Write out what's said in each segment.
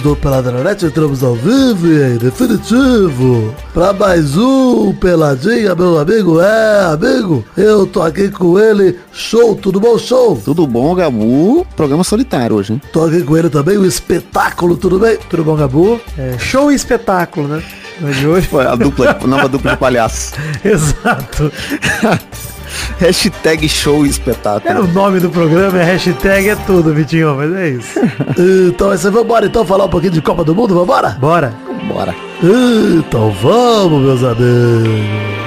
amigos do Peladranet, entramos ao vivo e em definitivo para mais um Peladinha, meu amigo. É, amigo, eu tô aqui com ele. Show, tudo bom, show? Tudo bom, Gabu? Programa solitário hoje, hein? Tô aqui com ele também, o espetáculo, tudo bem? Tudo bom, Gabu? É, show e espetáculo, né? Mas de hoje. a dupla, nova dupla de palhaço. Exato. Hashtag show espetáculo. É, o nome do programa é hashtag é tudo, Vitinho, mas é isso. então, você vambora então falar um pouquinho de Copa do Mundo, vambora? Bora. Bora. Então vamos, meus amigos.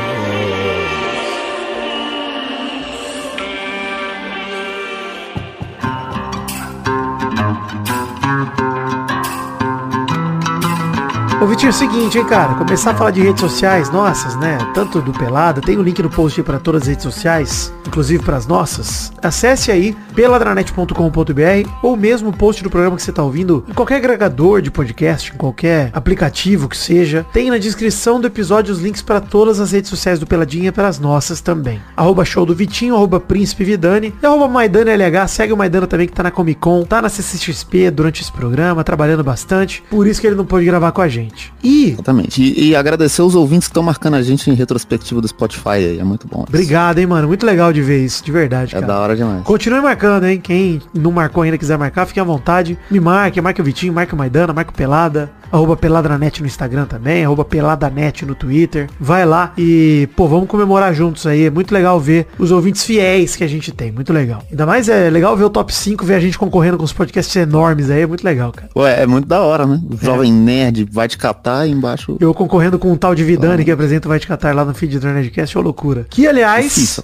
Vitinho, é o seguinte, hein, cara, começar a falar de redes sociais nossas, né? Tanto do Pelada, tem o um link no post para todas as redes sociais, inclusive para as nossas. Acesse aí peladranet.com.br ou mesmo o post do programa que você está ouvindo em qualquer agregador de podcast, em qualquer aplicativo que seja. Tem na descrição do episódio os links para todas as redes sociais do Peladinha e para as nossas também. Arroba show do Vitinho, arroba Príncipe Vidani e arroba Maidana LH. Segue o Maidana também que tá na Comic Con, tá na CCXP durante esse programa, trabalhando bastante. Por isso que ele não pôde gravar com a gente gente. E... Exatamente. E, e agradecer os ouvintes que estão marcando a gente em retrospectiva do Spotify aí. É muito bom. Obrigado, hein, mano. Muito legal de ver isso, de verdade, é cara. Da hora demais. Continue marcando, hein. Quem não marcou ainda quiser marcar, fique à vontade. Me marque, marque o Vitinho, marque o Maidana, marque o Pelada arroba Peladranet no Instagram também, arroba Peladanet no Twitter. Vai lá e, pô, vamos comemorar juntos aí. É muito legal ver os ouvintes fiéis que a gente tem. Muito legal. Ainda mais é legal ver o top 5, ver a gente concorrendo com os podcasts enormes aí. É muito legal, cara. Ué, é muito da hora, né? O é. Jovem Nerd vai te catar e embaixo. Eu concorrendo com um tal de Vidani que apresenta o Vai Te Catar lá no feed do Nerdcast. É loucura. Que, aliás,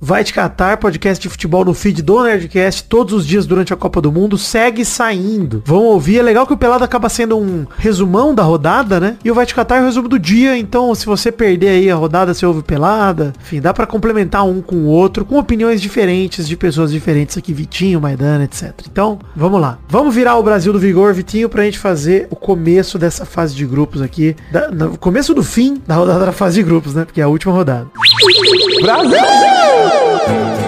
Vai Te Catar, podcast de futebol no feed do Nerdcast todos os dias durante a Copa do Mundo. Segue saindo. Vão ouvir. É legal que o Pelado acaba sendo um resumão da rodada, né? E o Vai Te Catar é o resumo do dia, então se você perder aí a rodada, você ouve pelada. Enfim, dá para complementar um com o outro, com opiniões diferentes de pessoas diferentes aqui, Vitinho, Maidana, etc. Então, vamos lá. Vamos virar o Brasil do Vigor, Vitinho, pra gente fazer o começo dessa fase de grupos aqui. Da, no começo do fim da rodada da fase de grupos, né? Porque é a última rodada. Brasil!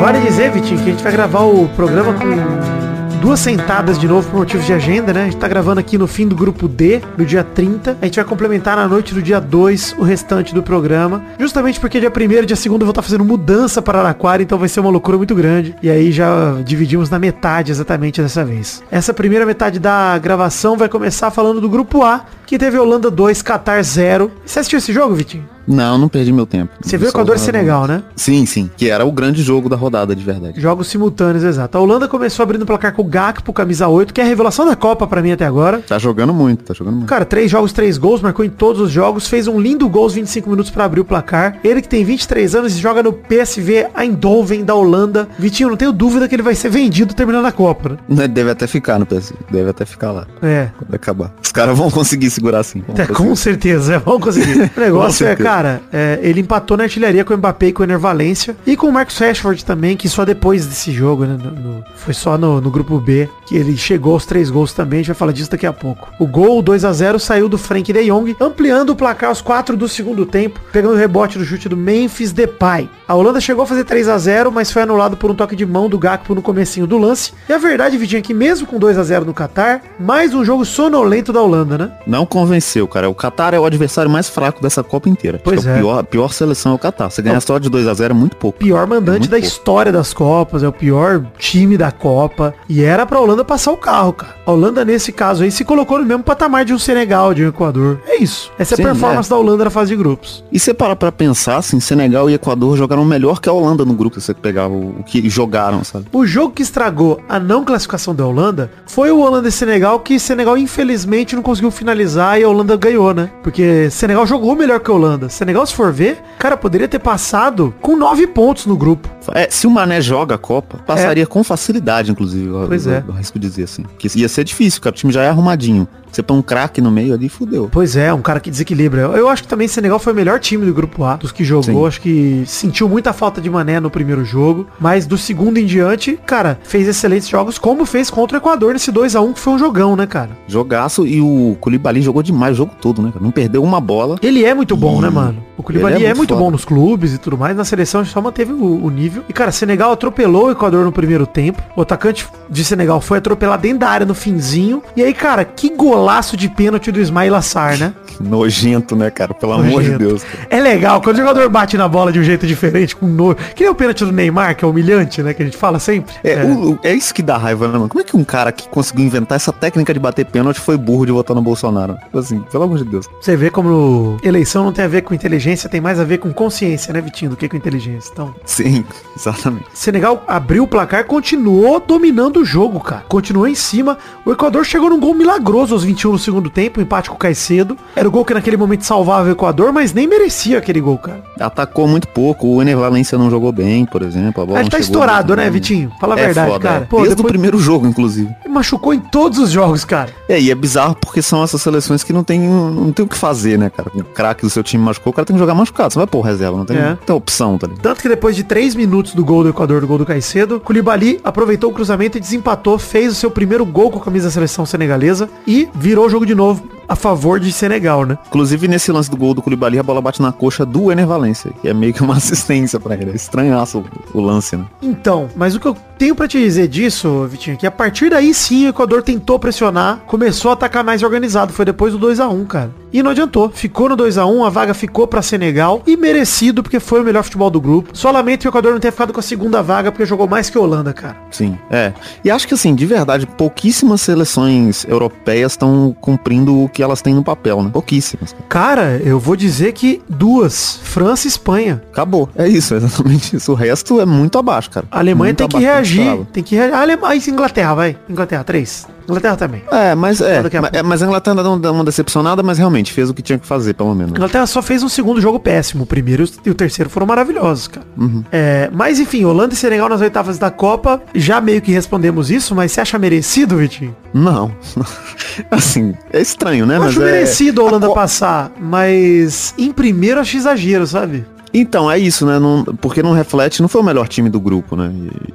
Vale dizer, Vitinho, que a gente vai gravar o programa com duas sentadas de novo por motivos de agenda, né? A gente tá gravando aqui no fim do grupo D, no dia 30. A gente vai complementar na noite do dia 2 o restante do programa. Justamente porque dia 1 e dia 2 eu vou estar tá fazendo mudança para Araquara, então vai ser uma loucura muito grande. E aí já dividimos na metade exatamente dessa vez. Essa primeira metade da gravação vai começar falando do grupo A, que teve Holanda 2, Qatar 0. Você assistiu esse jogo, Vitinho? Não, não perdi meu tempo. Você viu Equador e Senegal, né? Sim, sim. Que era o grande jogo da rodada, de verdade. Jogos simultâneos, exato. A Holanda começou abrindo o placar com o Gakpo, camisa 8, que é a revelação da Copa para mim até agora. Tá jogando muito, tá jogando muito. Cara, três jogos, três gols, marcou em todos os jogos, fez um lindo gol aos 25 minutos para abrir o placar. Ele que tem 23 anos e joga no PSV Eindhoven da Holanda. Vitinho, não tenho dúvida que ele vai ser vendido terminando a Copa, né? Deve até ficar no PSV, deve até ficar lá. É. Quando acabar. Os caras vão conseguir segurar assim. É, com certeza, vão conseguir. o negócio é, cara, é, ele empatou na artilharia com o Mbappé e com o Ener Valência. E com o Marcos Rashford também, que só depois desse jogo, né? No, no, foi só no, no, grupo B que ele chegou aos três gols também. A gente vai falar disso daqui a pouco. O gol 2 a 0 saiu do Frank de Jong, ampliando o placar aos 4 do segundo tempo, pegando o rebote do chute do Memphis Depay. A Holanda chegou a fazer 3 a 0 mas foi anulado por um toque de mão do Gakpo no comecinho do lance. E a verdade, Vidinho, é que mesmo com 2 a 0 no Qatar, mais um jogo sonolento da Holanda, né? Não convenceu, cara. O Qatar é o adversário mais fraco dessa Copa inteira. Pois é. é. O pior, pior seleção é o Qatar. Você ganha só de 2 a 0 é muito pouco. Pior mandante é da pouco. história das Copas, é o pior time da Copa. E era pra Holanda passar o carro, cara. A Holanda, nesse caso aí, se colocou no mesmo patamar de um Senegal, de um Equador. É isso. Essa Sim, é a performance é. da Holanda na fase de grupos. E você para pra pensar, assim, Senegal e Equador jogaram melhor que a Holanda no grupo, se você pegar o, o que jogaram, sabe? O jogo que estragou a não classificação da Holanda foi o Holanda e Senegal, que Senegal, infelizmente, não conseguiu finalizar e a Holanda ganhou, né? Porque Senegal jogou melhor que a Holanda. Senegal, se for ver, cara, poderia ter passado com nove pontos no grupo. É, se o Mané joga a Copa, passaria é. com facilidade, inclusive. Pois eu, é. Eu arrisco dizer assim. Que ia ser difícil, cara. O time já é arrumadinho. Você põe um craque no meio ali, fudeu. Pois é, um cara que desequilibra. Eu acho que também Senegal foi o melhor time do grupo A, dos que jogou. Sim. Acho que sentiu muita falta de mané no primeiro jogo. Mas do segundo em diante, cara, fez excelentes jogos, como fez contra o Equador nesse 2 a 1 que foi um jogão, né, cara? Jogaço e o Koulibaly jogou demais o jogo todo, né? Não perdeu uma bola. Ele é muito bom, e... né, mano. O Koulibaly é, é, muito, bom nos clubes e tudo mais. Na seleção só manteve o, o, nível. E, cara, Senegal atropelou o Equador no primeiro tempo. O atacante de Senegal foi atropelado dentro da área no finzinho. E aí, cara, que golaço de pênalti do Ismail Assar, né? Nojento, né, cara? Pelo Nojento. amor de Deus. Cara. É legal, quando o jogador bate na bola de um jeito diferente, com nojo. Que nem o pênalti do Neymar, que é humilhante, né? Que a gente fala sempre. É, é. O, é isso que dá raiva, né, mano? Como é que um cara que conseguiu inventar essa técnica de bater pênalti foi burro de votar no Bolsonaro? Tipo assim, pelo amor de Deus. Você vê como eleição não tem a ver com inteligência, tem mais a ver com consciência, né, Vitinho, do que com inteligência. Então. Sim, exatamente. Senegal abriu o placar, continuou dominando o jogo, cara. Continuou em cima. O Equador chegou num gol milagroso aos 21 no segundo tempo, empate com o Caicedo. Era o gol que naquele momento salvava o Equador, mas nem merecia aquele gol, cara. Atacou muito pouco. O Ener Valência não jogou bem, por exemplo. A bola ele tá estourado, né, Vitinho? Fala a é verdade, foda, cara. É. Pô, Desde depois... o primeiro jogo, inclusive. Ele machucou em todos os jogos, cara. É, e é bizarro porque são essas seleções que não tem, não tem o que fazer, né, cara? O craque do seu time machucou, o cara tem que jogar machucado. Você vai pôr reserva, não tem, é. tem opção, tá ligado? Tanto que depois de três minutos do gol do Equador, do gol do Caicedo, Koulibaly aproveitou o cruzamento e desempatou, fez o seu primeiro gol com a camisa da seleção senegalesa e virou o jogo de novo a favor de Senegal, né? Inclusive, nesse lance do gol do Koulibaly, a bola bate na coxa do Ener Valência, que é meio que uma assistência para ele. É estranhaço o, o, lance, né? Então, mas o que eu tenho para te dizer disso, Vitinho, é que a partir daí sim o Equador tentou pressionar, começou a atacar mais organizado. Foi depois do 2 a 1 cara. E não adiantou. Ficou no 2 a 1 a vaga ficou para Senegal e merecido porque foi o melhor futebol do grupo. Só lamento que o Equador não tenha ficado com a segunda vaga porque jogou mais que a Holanda, cara. Sim, é. E acho que assim, de verdade, pouquíssimas seleções europeias estão cumprindo o que elas têm no papel, né? Pouquíssimas. Cara, eu vou dizer que duas, França e Espanha. Acabou. É isso, é exatamente isso. O resto é muito abaixo, cara. A Alemanha muito tem que reagir. Tem que reagir. A Alemanha, Inglaterra, vai. Inglaterra, três. Inglaterra também. É, mas é. A mas a Inglaterra não deu uma decepcionada, mas realmente fez o que tinha que fazer, pelo menos. A Inglaterra só fez um segundo jogo péssimo. O primeiro e o terceiro foram maravilhosos, cara. Uhum. É, mas enfim, Holanda e Senegal nas oitavas da Copa, já meio que respondemos isso, mas você acha merecido, Vitinho? Não. assim, é estranho, né? Eu mas acho é... merecido a Holanda a passar, mas em primeiro acho exagero, sabe? Então, é isso, né? Não, porque não reflete, não foi o melhor time do grupo, né?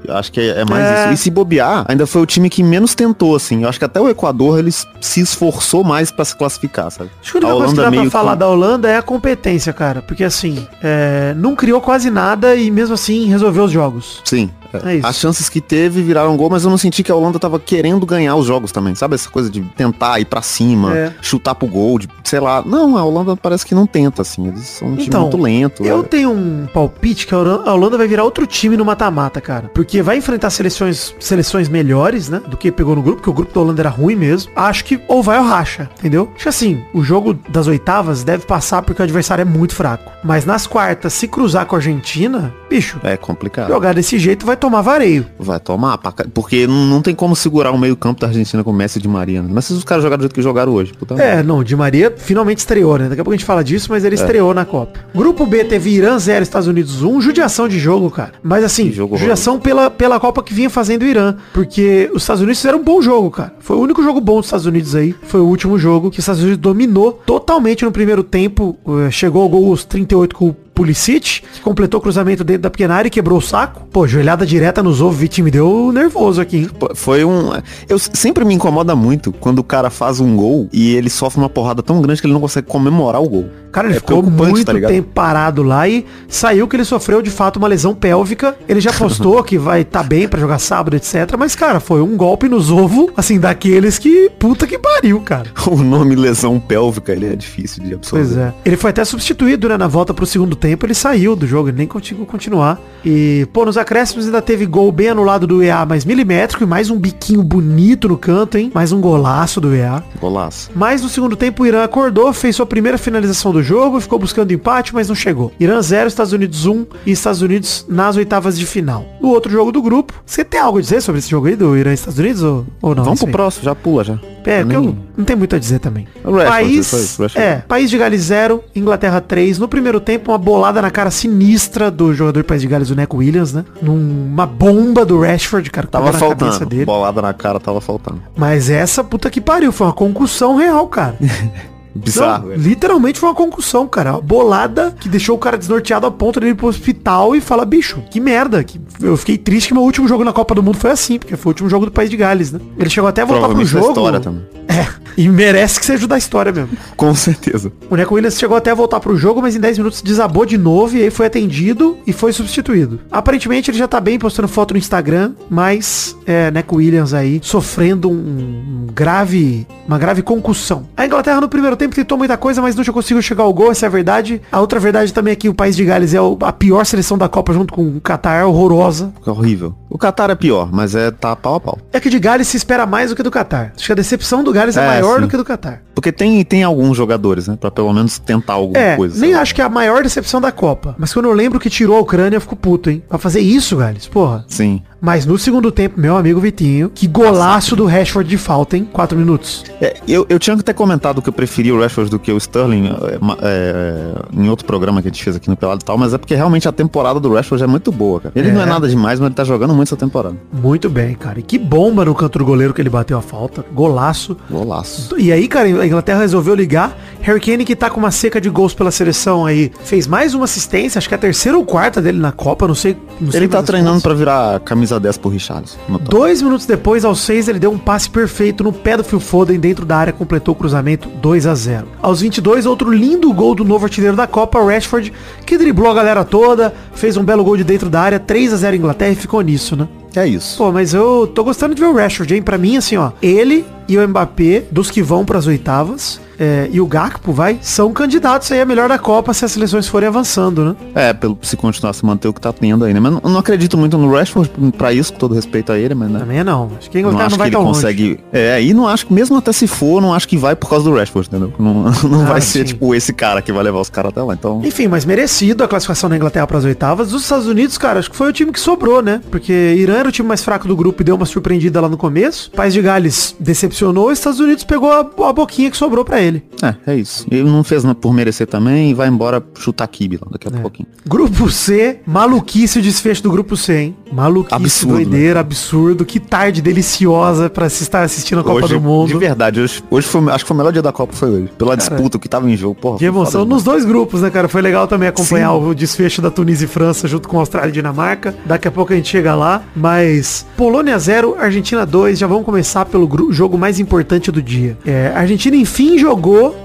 E acho que é, é mais é. isso. E se bobear, ainda foi o time que menos tentou, assim. Eu acho que até o Equador, ele se esforçou mais para se classificar, sabe? Acho que a única coisa que dá pra falar que... da Holanda é a competência, cara. Porque, assim, é, não criou quase nada e mesmo assim resolveu os jogos. Sim. É As chances que teve viraram gol, mas eu não senti que a Holanda tava querendo ganhar os jogos também. Sabe essa coisa de tentar ir para cima, é. chutar pro gol, de, sei lá. Não, a Holanda parece que não tenta, assim. Eles são um então, time muito lento. Eu é. tenho um palpite que a Holanda vai virar outro time no mata-mata, cara. Porque vai enfrentar seleções, seleções melhores, né? Do que pegou no grupo, porque o grupo da Holanda era ruim mesmo. Acho que ou vai ou racha, entendeu? Acho que assim, o jogo das oitavas deve passar porque o adversário é muito fraco. Mas nas quartas, se cruzar com a Argentina, bicho. É complicado. Jogar desse jeito vai tomar vareio. Vai tomar, porque não tem como segurar o meio campo da Argentina com o Messi de Maria. Né? Mas se os caras jogaram do jeito que jogaram hoje. Puta é, não, de Maria finalmente estreou, né? Daqui a pouco a gente fala disso, mas ele é. estreou na Copa. Grupo B teve Irã 0, Estados Unidos 1, judiação de jogo, cara. Mas assim, judiação pela, pela Copa que vinha fazendo o Irã. Porque os Estados Unidos fizeram um bom jogo, cara. Foi o único jogo bom dos Estados Unidos aí. Foi o último jogo que os Estados Unidos dominou totalmente no primeiro tempo. Eh, chegou ao gol os 38 com o Pulisic, completou o cruzamento dentro da pequena área e quebrou o saco. Pô, joelhada direta nos ovos, Vitinho me deu nervoso aqui. Hein? Foi um... Eu sempre me incomoda muito quando o cara faz um gol e ele sofre uma porrada tão grande que ele não consegue comemorar o gol. Cara, ele é ficou muito tá tempo parado lá e saiu que ele sofreu de fato uma lesão pélvica. Ele já postou que vai estar tá bem para jogar sábado, etc. Mas, cara, foi um golpe nos ovos, assim, daqueles que puta que pariu, cara. O nome lesão pélvica, ele é difícil de absorver. Pois é. Ele foi até substituído, né, na volta pro segundo tempo, ele saiu do jogo, ele nem conseguiu continuar. E, pô, nos acréscimos ainda teve gol bem anulado do EA, mais milimétrico e mais um biquinho bonito no canto, hein? Mais um golaço do EA. Golaço. Mas no segundo tempo o Irã acordou, fez sua primeira finalização do jogo, ficou buscando empate, mas não chegou. Irã 0, Estados Unidos 1 e Estados Unidos nas oitavas de final. No outro jogo do grupo, você tem algo a dizer sobre esse jogo aí do Irã e Estados Unidos ou, ou não? Vamos pro próximo, já pula já. É, eu, nem... não tem muito a dizer também. Rashford, país, Rashford. é, país de Gales 0, Inglaterra 3. No primeiro tempo, uma bolada na cara sinistra do jogador de País de Gales, o Neco Williams, né? Numa bomba do Rashford, cara. Tava faltando. Dele. Bolada na cara tava faltando. Mas essa puta que pariu, foi uma concussão real, cara. Bizarro. Não, literalmente foi uma concussão, cara. Uma bolada que deixou o cara desnorteado a ponto de ir pro hospital e fala, bicho, que merda. Que... Eu fiquei triste que meu último jogo na Copa do Mundo foi assim, porque foi o último jogo do País de Gales, né? Ele chegou até a voltar pro jogo. História também. É, e merece que seja da história mesmo. Com certeza. O Neco Williams chegou até a voltar pro jogo, mas em 10 minutos desabou de novo e aí foi atendido e foi substituído. Aparentemente ele já tá bem postando foto no Instagram, mas é, Neco Williams aí sofrendo um, um grave, uma grave concussão. A Inglaterra no primeiro tempo tentou muita coisa, mas nunca conseguiu chegar ao gol, essa é a verdade. A outra verdade também é que o país de Gales é a pior seleção da Copa junto com o Qatar, é horrorosa. É horrível. O Qatar é pior, mas é tá pau a pau. É que de Gales se espera mais do que do Qatar. Acho que a decepção do Gales é, é maior sim. do que do Qatar. Porque tem, tem alguns jogadores, né? Pra pelo menos tentar alguma é, coisa. Nem acho que é a maior decepção da Copa. Mas quando eu lembro que tirou a Ucrânia, eu fico puto, hein? Pra fazer isso, Gales, porra. Sim. Mas no segundo tempo, meu amigo Vitinho, que golaço do Rashford de falta, hein? Quatro minutos. É, eu, eu tinha que ter comentado que eu preferia o Rashford do que o Sterling é, é, em outro programa que a gente fez aqui no Pelado e tal, mas é porque realmente a temporada do Rashford é muito boa, cara. Ele não é, é nada demais, mas ele tá jogando muito essa temporada. Muito bem, cara. E que bomba no canto do goleiro que ele bateu a falta. Golaço. Golaço. E aí, cara, a Inglaterra resolveu ligar. Harry Kane, que tá com uma seca de gols pela seleção aí, fez mais uma assistência, acho que é a terceira ou quarta dele na Copa, não sei. Não ele tá treinando para virar camisa camisa 10 pro Richarlison. Dois minutos depois, aos seis, ele deu um passe perfeito no pé do Phil Foden dentro da área, completou o cruzamento 2 a 0 Aos 22, outro lindo gol do novo artilheiro da Copa, Rashford, que driblou a galera toda, fez um belo gol de dentro da área, 3 a 0 Inglaterra e ficou nisso, né? É isso. Pô, mas eu tô gostando de ver o Rashford, hein? Pra mim, assim, ó, ele e o Mbappé, dos que vão para as oitavas, é, e o Gakpo, vai, são candidatos aí a melhor da Copa se as seleções forem avançando, né? É, pelo, se continuar se manter o que tá tendo aí, né? Mas não, não acredito muito no Rashford pra isso, com todo respeito a ele, mas né? Também não. Acho que, não, não acho vai que ele consegue... Longe. É, e não acho que, mesmo até se for, não acho que vai por causa do Rashford, entendeu? Não, não ah, vai ser, sim. tipo, esse cara que vai levar os caras até lá, então... Enfim, mas merecido a classificação da Inglaterra para as oitavas. Os Estados Unidos, cara, acho que foi o time que sobrou, né? Porque Irã era o time mais fraco do grupo e deu uma surpreendida lá no começo. País de Gales decepcionou, os Estados Unidos pegou a, a boquinha que sobrou para ele. É, é isso. Ele não fez por merecer também e vai embora chutar kibe lá daqui a é. pouquinho. Grupo C, maluquice o desfecho do grupo C, hein? Maluquice, absurdo, doideira, né? absurdo. Que tarde deliciosa para se estar assistindo a Copa hoje, do Mundo. De verdade, hoje, hoje foi, acho que foi o melhor dia da Copa foi hoje. Pela cara, disputa, que tava em jogo, porra. De emoção nos dois grupos, né, cara? Foi legal também acompanhar Sim. o desfecho da Tunísia e França junto com Austrália e Dinamarca. Daqui a pouco a gente chega lá. Mas Polônia 0, Argentina 2. Já vamos começar pelo jogo mais importante do dia. É, Argentina, enfim, jogou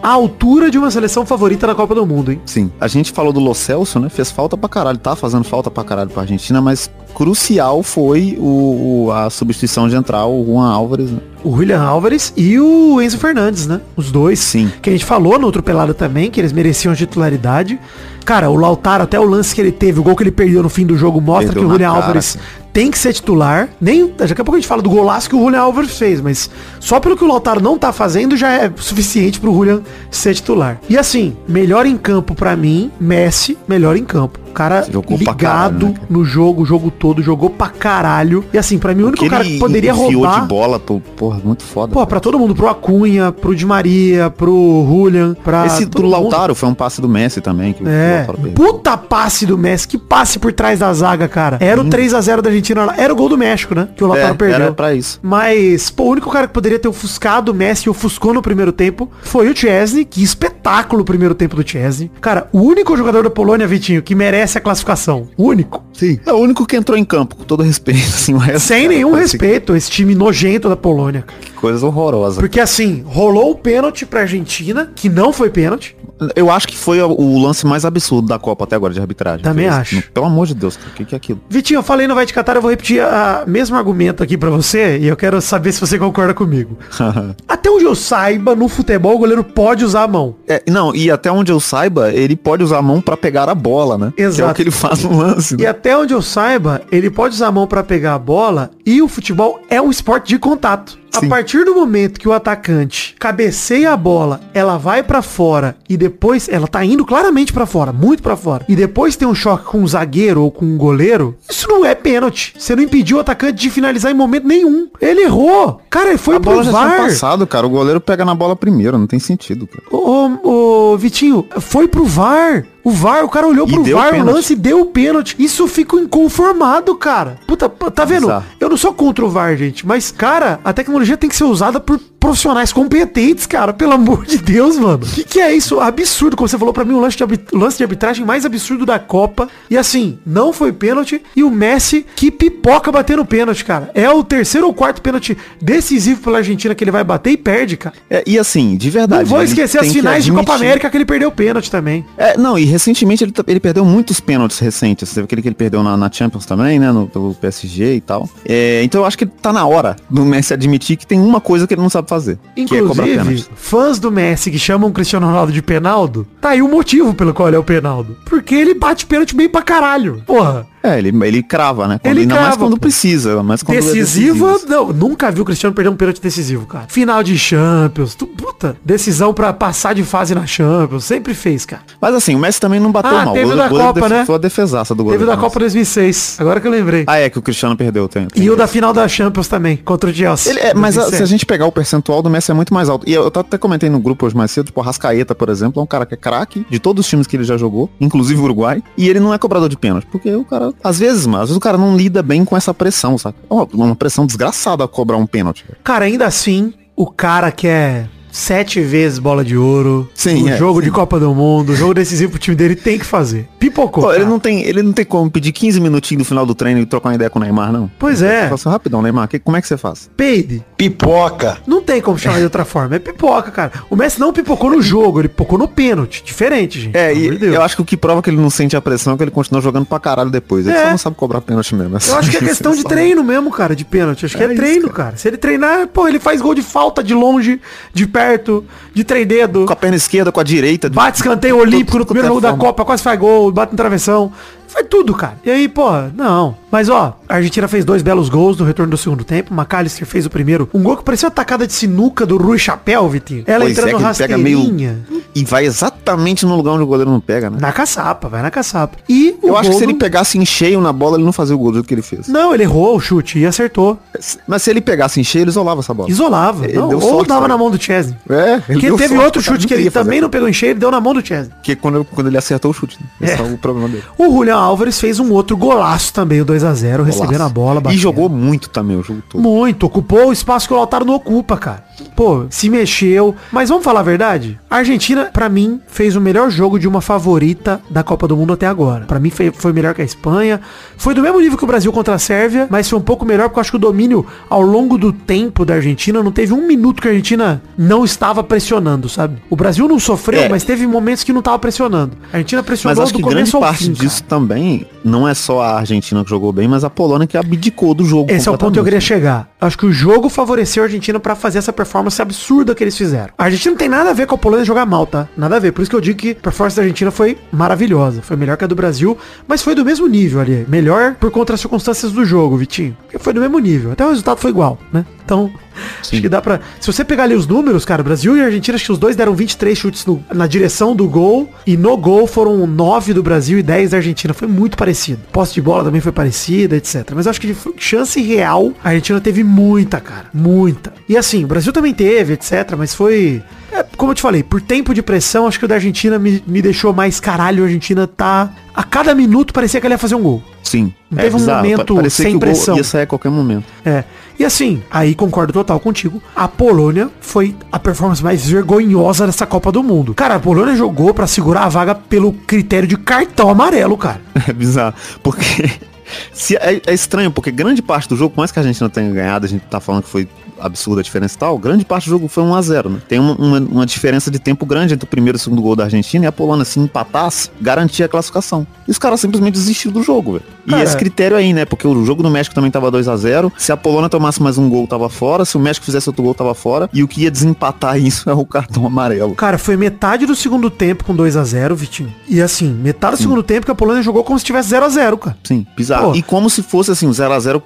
a altura de uma seleção favorita na Copa do Mundo, hein? Sim. A gente falou do Lo Celso, né? Fez falta pra caralho. Tá fazendo falta pra caralho pra Argentina, mas crucial foi o, o, a substituição de entrar o Juan Álvares, né? O William Álvares e o Enzo Fernandes, né? Os dois. Sim. Que a gente falou no outro pelado também, que eles mereciam titularidade. Cara, o Lautaro, até o lance que ele teve, o gol que ele perdeu no fim do jogo, mostra Perdeu que o Julian Álvares tem que ser titular. Nem, daqui a pouco a gente fala do golaço que o Julian Álvares fez, mas só pelo que o Lautaro não tá fazendo já é suficiente pro Julian ser titular. E assim, melhor em campo para mim, Messi, melhor em campo. O cara ligado caralho, né, no jogo, o jogo todo, jogou pra caralho. E assim, pra mim, o único cara que poderia roubar... de bola, porra, muito foda. Pô, pra todo mundo, pro Acunha, pro Di Maria, pro Julian, pra... Esse do Lautaro foi um passe do Messi também. Que é, puta passe do Messi, que passe por trás da zaga, cara. Era hum. o 3 a 0 da Argentina lá, era o gol do México, né? Que o Lautaro é, perdeu. Era pra isso. Mas, pô, o único cara que poderia ter ofuscado o Messi e ofuscou no primeiro tempo foi o Chesney, que espetáculo o primeiro tempo do Chesney. Cara, o único jogador da Polônia, Vitinho, que merece a classificação único. Sim. É o único que entrou em campo, com todo respeito. Assim, resto, Sem cara, nenhum respeito, esse time nojento da Polônia. Que coisa horrorosa. Porque assim, rolou o pênalti pra Argentina, que não foi pênalti. Eu acho que foi o lance mais absurdo da Copa até agora de arbitragem. Também acho. Pelo amor de Deus, o que, que é aquilo? Vitinho, eu falei no Vai de Catar, eu vou repetir o mesmo argumento aqui para você e eu quero saber se você concorda comigo. até onde eu saiba, no futebol, o goleiro pode usar a mão. É, não, e até onde eu saiba, ele pode usar a mão para pegar a bola, né? Exato. Que é o que ele faz no lance. Né? E até onde eu saiba, ele pode usar a mão para pegar a bola e o futebol é um esporte de contato. Sim. A partir do momento que o atacante cabeceia a bola, ela vai para fora e depois ela tá indo claramente para fora, muito para fora. E depois tem um choque com um zagueiro ou com um goleiro, isso não é pênalti. Você não impediu o atacante de finalizar em momento nenhum. Ele errou. Cara, ele foi a pro bola VAR. Já passado, cara. O goleiro pega na bola primeiro, não tem sentido, cara. Ô, ô, ô Vitinho, foi pro VAR. O VAR, o cara olhou e pro VAR o lance e deu o pênalti. Isso fica inconformado, cara. Puta, tá vendo? Eu não sou contra o VAR, gente, mas, cara, a tecnologia tem que ser usada por profissionais competentes, cara. Pelo amor de Deus, mano. Que que é isso? Absurdo. Como você falou para mim, o lance de, lance de arbitragem mais absurdo da Copa. E assim, não foi pênalti. E o Messi, que pipoca batendo pênalti, cara. É o terceiro ou quarto pênalti decisivo pela Argentina que ele vai bater e perde, cara. É, e assim, de verdade. Não vou esquecer as finais de Copa América que ele perdeu pênalti também. É, não, e recentemente ele, ele perdeu muitos pênaltis recentes. Teve aquele que ele perdeu na, na Champions também, né? No, pelo PSG e tal. É, então eu acho que tá na hora do Messi admitir que tem uma coisa que ele não sabe fazer. Inclusive, é fãs do Messi que chamam o Cristiano Ronaldo de Penaldo, tá aí o motivo pelo qual ele é o Penaldo. Porque ele bate pênalti bem pra caralho. Porra. É, ele, ele crava, né? Quando, ele ainda crava, mais quando precisa. Mas quando decisivo, é não, nunca vi o Cristiano perder um pênalti decisivo, cara. Final de Champions, tu, puta, decisão pra passar de fase na Champions, sempre fez, cara. Mas assim, o Messi também não bateu ah, mal. teve o da Copa, né? Foi a defesaça do goleiro. Teve da Copa 2006, agora que eu lembrei. Ah, é, que o Cristiano perdeu. Tem, tem e o da final da Champions também, contra o Chelsea. Ele, é, mas a, se a gente pegar o percentual do Messi é muito mais alto. E eu, eu até comentei no grupo hoje mais cedo, tipo, o Rascaeta, por exemplo, é um cara que é craque de todos os times que ele já jogou, inclusive o Uruguai, e ele não é cobrador de pênalti, porque o cara, às vezes, mas vezes o cara não lida bem com essa pressão, sabe? É uma, uma pressão desgraçada cobrar um pênalti. Cara, ainda assim, o cara que é sete vezes bola de ouro. Sim. O é, jogo sim. de Copa do Mundo, o jogo decisivo pro time dele tem que fazer. Pipocou. Pô, ele não tem, ele não tem como pedir 15 minutinhos no final do treino e trocar uma ideia com o Neymar, não. Pois é. Faça rapidão, Neymar. Que, como é que você faz? Peide. Pipoca. Não tem como chamar de outra forma. É pipoca, cara. O Messi não pipocou no jogo, ele pipocou no pênalti. Diferente, gente. É, e eu acho que o que prova que ele não sente a pressão é que ele continua jogando pra caralho depois. Ele é. só não sabe cobrar pênalti mesmo. Eu acho que é questão de treino mesmo, cara, de pênalti. Acho que é, é treino, cara. cara. Se ele treinar, pô, ele faz gol de falta de longe, de perto, de de três dedos. Com a perna esquerda, com a direita. Bate escanteio olímpico no primeiro jogo da Copa, quase faz gol, bate no travessão. Faz tudo, cara. E aí, pô, não. Mas ó, a Argentina fez dois belos gols no retorno do segundo tempo. McAllister fez o primeiro. Um gol que parecia uma tacada de sinuca do Rui Chapéu, Vitinho. Ela pois entrando é, rasteirinha. Meio... E vai exatamente no lugar onde o goleiro não pega, né? Na caçapa, vai na caçapa. E Eu acho que se ele pegasse em cheio na bola, ele não fazia o gol do jeito que ele fez. Não, ele errou o chute e acertou. Mas se ele pegasse em cheio, ele isolava essa bola. Isolava. Não, ou sorte, dava na mão do Chesney. É, ele Porque teve sorte, outro chute que ele também não pegou em cheio, ele deu na mão do Chesney. Que quando, quando ele acertou o chute. Né? Esse é. é o problema dele. O Julian Álvares fez um outro golaço também, o 2x0, recebendo a bola. Batendo. E jogou muito também o jogo todo. Muito, ocupou o espaço que o Lautaro não ocupa, cara. Pô, se mexeu. Mas vamos falar a verdade? A Argentina, para mim, fez o melhor jogo de uma favorita da Copa do Mundo até agora. Para mim foi, foi melhor que a Espanha. Foi do mesmo nível que o Brasil contra a Sérvia, mas foi um pouco melhor porque eu acho que o domínio ao longo do tempo da Argentina não teve um minuto que a Argentina não estava pressionando, sabe? O Brasil não sofreu, é. mas teve momentos que não tava pressionando. A Argentina pressionou mas acho que grande parte fim, disso cara. também não é só a Argentina que jogou bem, mas a Polônia que abdicou do jogo. Esse é o ponto que eu queria chegar. Acho que o jogo favoreceu a Argentina para fazer essa performance absurda que eles fizeram. A Argentina não tem nada a ver com a Polônia jogar mal, tá? Nada a ver. Por isso que eu digo que a performance da Argentina foi maravilhosa. Foi melhor que a do Brasil, mas foi do mesmo nível ali. Melhor por conta das circunstâncias do jogo, Vitinho. Porque foi do mesmo nível. Até o resultado foi igual, né? Então, Sim. acho que dá pra... Se você pegar ali os números, cara, Brasil e Argentina, acho que os dois deram 23 chutes no, na direção do gol. E no gol foram 9 do Brasil e 10 da Argentina. Foi muito parecido. Posse de bola também foi parecida, etc. Mas eu acho que de chance real, a Argentina teve muita, cara. Muita. E assim, o Brasil também teve, etc. Mas foi... É, como eu te falei, por tempo de pressão, acho que o da Argentina me, me deixou mais caralho. A Argentina tá. A cada minuto parecia que ela ia fazer um gol. Sim. Não é teve bizarro. um momento sem pressão. ia sair a qualquer momento. É. E assim, aí concordo total contigo. A Polônia foi a performance mais vergonhosa dessa Copa do Mundo. Cara, a Polônia jogou para segurar a vaga pelo critério de cartão amarelo, cara. É bizarro. Porque. Se é, é, estranho, porque grande parte do jogo, por mais que a gente não tenha ganhado, a gente tá falando que foi absurda a diferença e tal, grande parte do jogo foi 1 a 0 né? Tem uma, uma, uma, diferença de tempo grande entre o primeiro e o segundo gol da Argentina e a Polônia, se empatasse, garantia a classificação. E os caras simplesmente desistiram do jogo, velho. E esse critério aí, né? Porque o jogo do México também tava 2 a 0 Se a Polônia tomasse mais um gol, tava fora. Se o México fizesse outro gol, tava fora. E o que ia desempatar isso é o cartão amarelo. Cara, foi metade do segundo tempo com 2 a 0 Vitinho. E assim, metade do Sim. segundo tempo que a Polônia jogou como se tivesse 0 a 0 cara. Sim, bizarro. Pô. E como se fosse assim, 0 a 0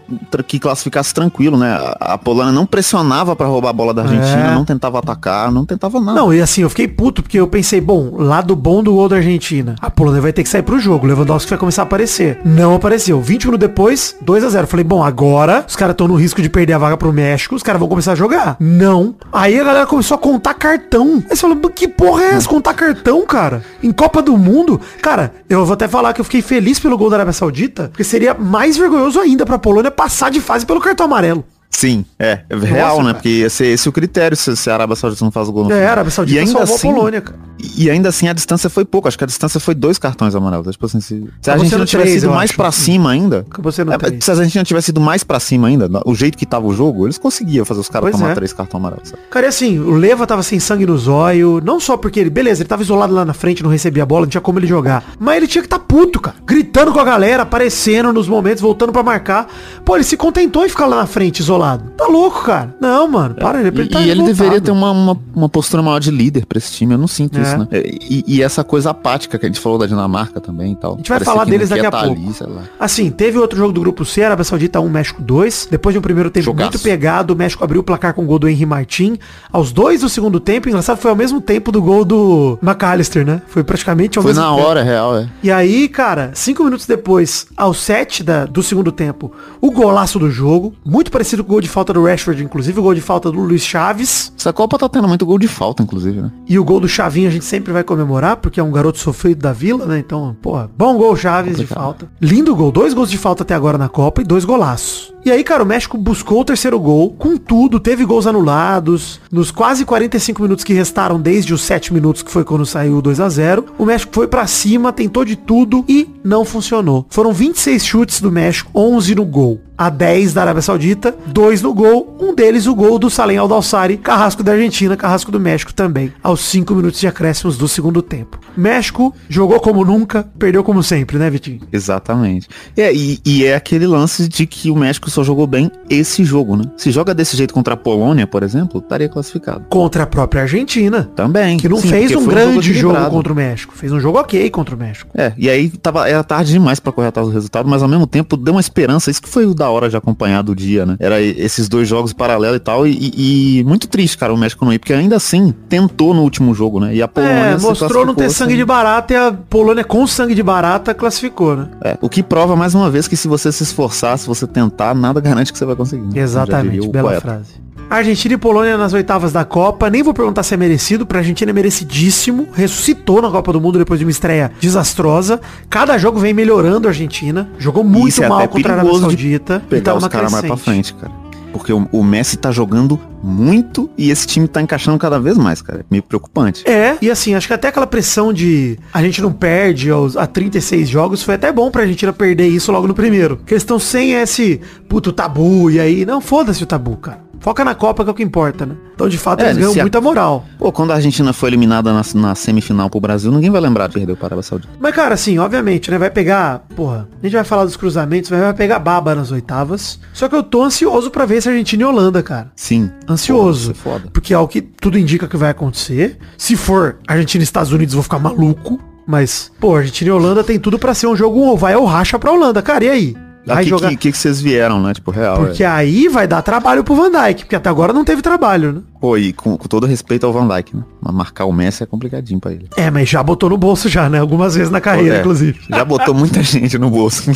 que classificasse tranquilo, né? A, a Polônia não pressionava para roubar a bola da Argentina, é. não tentava atacar, não tentava nada. Não, e assim, eu fiquei puto, porque eu pensei, bom, lado bom do gol da Argentina. A Polônia vai ter que sair pro jogo. O Lewandowski vai começar a aparecer. Não apareceu. 20 minutos depois, 2 a 0 Falei, bom, agora os caras estão no risco de perder a vaga pro México, os caras vão começar a jogar. Não. Aí a galera começou a contar cartão. Aí você falou, que porra é essa? Contar cartão, cara? Em Copa do Mundo? Cara, eu vou até falar que eu fiquei feliz pelo gol da Arábia Saudita, porque seria mais vergonhoso ainda pra Polônia passar de fase pelo cartão amarelo. Sim, é, é real, Nossa, né? Porque ia ser esse o critério se, se a Arábia Saudita não faz o gol no É, a Arábia Saudita e ainda assim, a Polônia, cara. E ainda assim a distância foi pouco, acho que a distância foi dois cartões amarelos. Tipo assim, se, se a gente não tivesse ido mais para cima ainda. É, se a gente não tivesse ido mais para cima ainda, o jeito que tava o jogo, eles conseguiam fazer os caras tomar é. três cartões amarelos. Sabe? Cara, e assim, o Leva tava sem sangue no zóio, não só porque ele, beleza, ele tava isolado lá na frente, não recebia a bola, não tinha como ele jogar. Mas ele tinha que estar tá puto, cara. Gritando com a galera, aparecendo nos momentos, voltando para marcar. Pô, ele se contentou em ficar lá na frente, isolado. Tá louco, cara. Não, mano, para. Ele, e, tá e ele deveria ter uma, uma, uma, postura maior de líder pra esse time. Eu não sinto é. Isso, né? E, e, essa coisa apática que a gente falou da Dinamarca também e tal. A gente vai falar deles daqui a tá pouco. Ali, assim, teve outro jogo do grupo C, Arábia Saudita 1, México 2. Depois de um primeiro tempo Jogaço. muito pegado, o México abriu o placar com o gol do Henry Martin. Aos dois do segundo tempo, engraçado, foi ao mesmo tempo do gol do McAllister, né? Foi praticamente ao foi mesmo tempo. Foi na hora, real, é. E aí, cara, cinco minutos depois, aos sete da, do segundo tempo, o golaço do jogo. Muito parecido com o gol de falta do Rashford, inclusive o gol de falta do Luiz Chaves. Essa Copa tá tendo muito gol de falta, inclusive, né? E o gol do Chavinho a gente sempre vai comemorar, porque é um garoto sofrido da vila, né? Então, porra, bom gol Chaves Complicado. de falta. Lindo gol, dois gols de falta até agora na Copa e dois golaços. E aí, cara, o México buscou o terceiro gol, com tudo, teve gols anulados. Nos quase 45 minutos que restaram desde os 7 minutos que foi quando saiu o 2 a 0 o México foi para cima, tentou de tudo e não funcionou. Foram 26 chutes do México, 11 no gol a 10 da Arábia Saudita, dois no gol, um deles o gol do Salem Aldalsari, carrasco da Argentina, carrasco do México também, aos 5 minutos de acréscimos do segundo tempo. México jogou como nunca, perdeu como sempre, né, Vitinho? Exatamente. É, e, e, é aquele lance de que o México só jogou bem esse jogo, né? Se joga desse jeito contra a Polônia, por exemplo, estaria classificado. Contra a própria Argentina. Também. Que não Sim, fez um grande um jogo, jogo, contra o México. Fez um jogo ok contra o México. É, e aí tava, era tarde demais para correr atrás do resultado, mas ao mesmo tempo deu uma esperança. Isso que foi o da hora de acompanhar do dia, né? Era esses dois jogos paralelos e tal. E, e, muito triste, cara, o México não ir, porque ainda assim tentou no último jogo, né? E a Polônia. É, mostrou não ter sangue assim. de barata e a Polônia com sangue de barata classificou, né? É, o que prova mais uma vez que se você se esforçar, se você tentar, nada garante que você vai conseguir. Né? Exatamente, bela poeta. frase. Argentina e Polônia nas oitavas da Copa. Nem vou perguntar se é merecido, pra Argentina é merecidíssimo. Ressuscitou na Copa do Mundo depois de uma estreia desastrosa. Cada jogo vem melhorando a Argentina. Jogou muito é mal contra a Arábia Saudita. Pegar e tá os caras mais pra frente, cara. Porque o, o, Messi tá jogando muito e esse time tá encaixando cada vez mais, cara. Meio preocupante. É, e assim, acho que até aquela pressão de a gente não perde aos, a 36 jogos foi até bom pra Argentina perder isso logo no primeiro. Porque eles estão sem esse puto tabu e aí. Não, foda-se o tabu, cara. Foca na Copa que é o que importa, né? Então, de fato, é, eles ganham muita moral. Pô, quando a Argentina foi eliminada na, na, semifinal pro Brasil, ninguém vai lembrar de perder o Arábia Saudita. Mas, cara, assim, obviamente, né? Vai pegar, porra, a gente vai falar dos cruzamentos, mas vai pegar baba nas oitavas. Só que eu tô ansioso para ver se a Argentina e Holanda, cara. Sim. Ansioso. Porra, foda. Porque é o que tudo indica que vai acontecer. Se for Argentina e Estados Unidos, vou ficar maluco. Mas, pô, Argentina e Holanda tem tudo para ser um jogo ou vai ou racha pra Holanda. Cara, e aí? Vai jogar... que, que, que vocês vieram, né? Tipo, real. Porque é. aí vai dar trabalho pro Van Dijk, porque até agora não teve trabalho, né? Pô, e com, com todo respeito ao Van Dijk, né? Marcar o Messi é complicadinho pra ele. É, mas já botou no bolso já, né? Algumas vezes na carreira, é, inclusive. Já botou muita gente no bolso.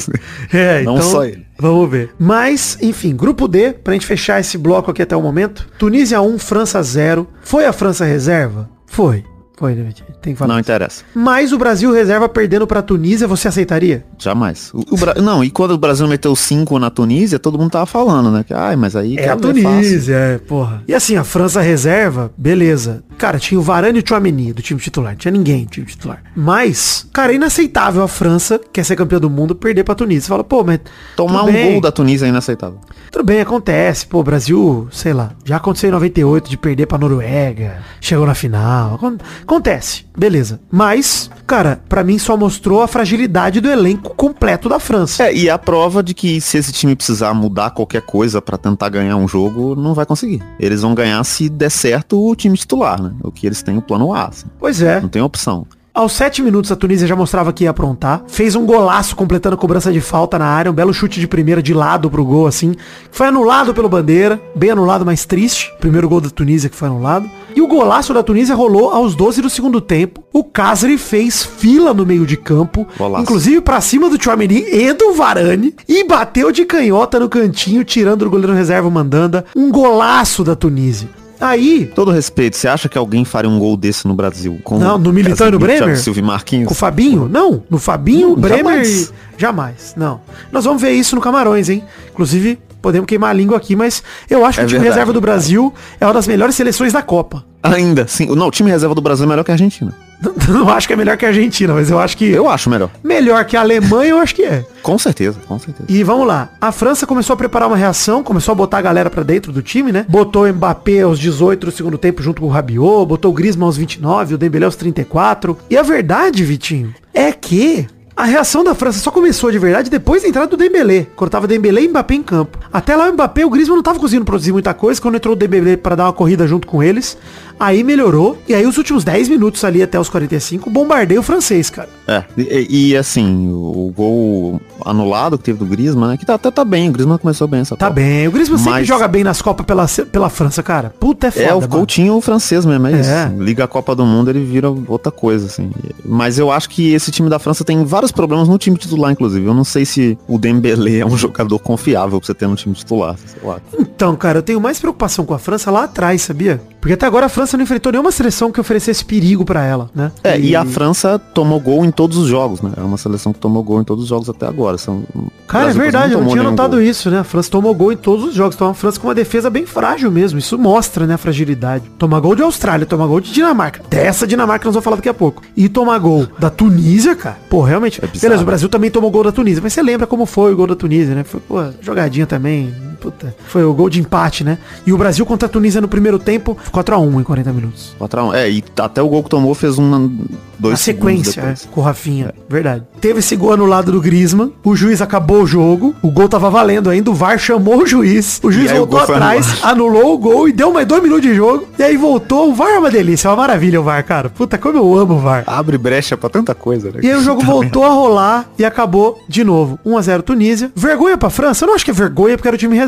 é, não então, só ele. Vamos ver. Mas, enfim, grupo D, pra gente fechar esse bloco aqui até o momento. Tunísia 1, França 0. Foi a França reserva? Foi. Foi, David. Tem que falar. Não interessa. Mas o Brasil reserva perdendo pra Tunísia, você aceitaria? Jamais. O, o Bra... Não, e quando o Brasil meteu 5 na Tunísia, todo mundo tava falando, né? Que, ai, mas aí... É a Tunísia, é, porra. E assim, a França reserva, beleza. Cara, tinha o Varane e o Chouameni do time titular. Não tinha ninguém do time titular. Mas, cara, é inaceitável a França, que quer ser campeã do mundo, perder pra Tunísia. Você fala, pô, mas... Tomar um bem. gol da Tunísia é inaceitável. Tudo bem, acontece. Pô, Brasil, sei lá, já aconteceu em 98 de perder pra Noruega. Chegou na final. Acontece, beleza. Mas, cara, para mim só mostrou a fragilidade do elenco completo da França. É, e a prova de que se esse time precisar mudar qualquer coisa para tentar ganhar um jogo, não vai conseguir. Eles vão ganhar se der certo o time titular, né? O que eles têm o plano A. Assim. Pois é. Não tem opção. Aos 7 minutos a Tunísia já mostrava que ia aprontar. Fez um golaço completando a cobrança de falta na área. Um belo chute de primeira de lado pro gol, assim. Foi anulado pelo Bandeira. Bem anulado, mas triste. Primeiro gol da Tunísia que foi anulado. E o golaço da Tunísia rolou aos 12 do segundo tempo. O Casri fez fila no meio de campo. Golaço. Inclusive para cima do Chouameni e do Varane. E bateu de canhota no cantinho, tirando o goleiro reserva Mandanda. Um golaço da Tunísia. Aí. Todo respeito, você acha que alguém faria um gol desse no Brasil? Com não, no Militão e no Bremer? Silvio Marquinhos? Com o Fabinho? Não, no Fabinho, não, Bremer jamais. e... Jamais, não. Nós vamos ver isso no Camarões, hein? Inclusive, podemos queimar a língua aqui, mas eu acho que é o time verdade, reserva do Brasil é uma das melhores seleções da Copa. Ainda, sim. Não, o time reserva do Brasil é melhor que a Argentina. Não acho que é melhor que a Argentina, mas eu acho que. Eu acho melhor. Melhor que a Alemanha, eu acho que é. Com certeza, com certeza. E vamos lá. A França começou a preparar uma reação, começou a botar a galera pra dentro do time, né? Botou o Mbappé aos 18 no segundo tempo junto com o Rabiot, botou o Griezmann aos 29, o Dembélé aos 34. E a verdade, Vitinho, é que a reação da França só começou de verdade depois da entrada do Dembélé. Quando tava Dembélé e Mbappé em campo. Até lá o Mbappé, o Griezmann não tava conseguindo produzir muita coisa. Quando entrou o Dembélé para dar uma corrida junto com eles, aí melhorou. E aí os últimos 10 minutos ali até os 45, bombardeio francês, cara. É, e, e, assim, o gol anulado que teve do Griezmann, né, que tá, até tá bem, o Griezmann começou bem essa Tá Copa. bem, o Griezmann Mas... sempre joga bem nas Copas pela, pela França, cara. Puta, é foda, É, o Coutinho francês mesmo, é, é. isso. Liga a Copa do Mundo, ele vira outra coisa, assim. Mas eu acho que esse time da França tem vários problemas no time titular, inclusive. Eu não sei se o Dembélé é um jogador confiável pra você ter no time titular. Então, cara, eu tenho mais preocupação com a França lá atrás, sabia? Porque até agora a França não enfrentou nenhuma seleção que oferecesse perigo para ela, né? É, e... e... a França tomou gol em todos os jogos, né? É uma seleção que tomou gol em todos os jogos até agora. São... Cara, é verdade, não eu não tinha notado gol. isso, né? A França tomou gol em todos os jogos. Então a França com uma defesa bem frágil mesmo. Isso mostra, né, a fragilidade. Tomar gol de Austrália, tomar gol de Dinamarca. Dessa Dinamarca nós vamos falar daqui a pouco. E tomar gol da Tunísia, cara. Pô, realmente. É Beleza, o Brasil também tomou gol da Tunísia. Mas você lembra como foi o gol da Tunísia, né? Foi, pô, jogadinha também. Puta. Foi o gol de empate, né? E o Brasil contra a Tunísia no primeiro tempo, 4x1 em 40 minutos. 4x1. É, e até o gol que tomou fez uma. Dois a sequência, é, com o Rafinha. É. Verdade. Teve esse gol anulado do Griezmann. O juiz acabou o jogo. O gol tava valendo ainda. O VAR chamou o juiz. O juiz voltou o atrás, anulou o gol e deu mais dois minutos de jogo. E aí voltou. O VAR é uma delícia, é uma maravilha o VAR, cara. Puta, como eu amo o VAR. Abre brecha pra tanta coisa, né? E aí o jogo voltou a rolar e acabou de novo. 1x0 Tunísia. Vergonha pra França? Eu não acho que é vergonha porque era o time reserva.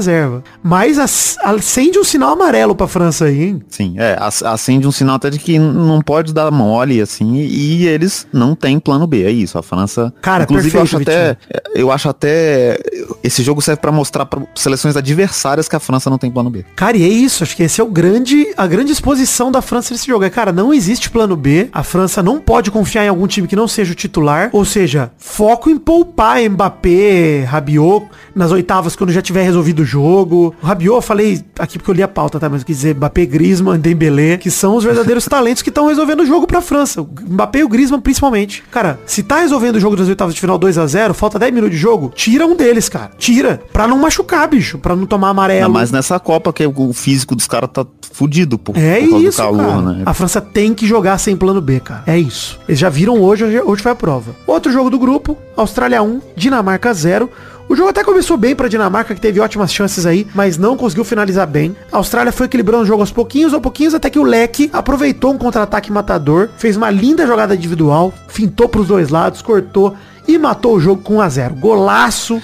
Mas acende um sinal amarelo pra França aí, hein? Sim, é. Acende um sinal até de que não pode dar mole, assim. E eles não têm plano B. É isso. A França. Cara, Inclusive, perfeito, eu acho até. Eu acho até. Esse jogo serve para mostrar para seleções adversárias que a França não tem plano B. Cara, e é isso. Acho que esse é o grande. A grande exposição da França nesse jogo. É, cara, não existe plano B. A França não pode confiar em algum time que não seja o titular. Ou seja, foco em poupar Mbappé, Rabiot nas oitavas quando já tiver resolvido o jogo. O Rabiot, eu falei aqui porque eu li a pauta, tá? Mas eu quis dizer Mbappé, Griezmann, Dembélé, que são os verdadeiros talentos que estão resolvendo o jogo pra França. O Mbappé e o Griezmann principalmente. Cara, se tá resolvendo o jogo das oitavas de final 2 a 0 falta 10 minutos de jogo, tira um deles, cara. Tira. Pra não machucar, bicho. Pra não tomar amarelo. Mas nessa Copa que o físico dos caras tá fudido por, é por isso, calor, cara. né? A França tem que jogar sem plano B, cara. É isso. Eles já viram hoje, hoje foi a prova. Outro jogo do grupo, Austrália 1, Dinamarca 0. O jogo até começou bem pra Dinamarca, que teve ótimas chances aí, mas não conseguiu finalizar bem. A Austrália foi equilibrando o jogo aos pouquinhos, aos pouquinhos, até que o Leque aproveitou um contra-ataque matador, fez uma linda jogada individual, fintou pros dois lados, cortou e matou o jogo com 1 a 0 Golaço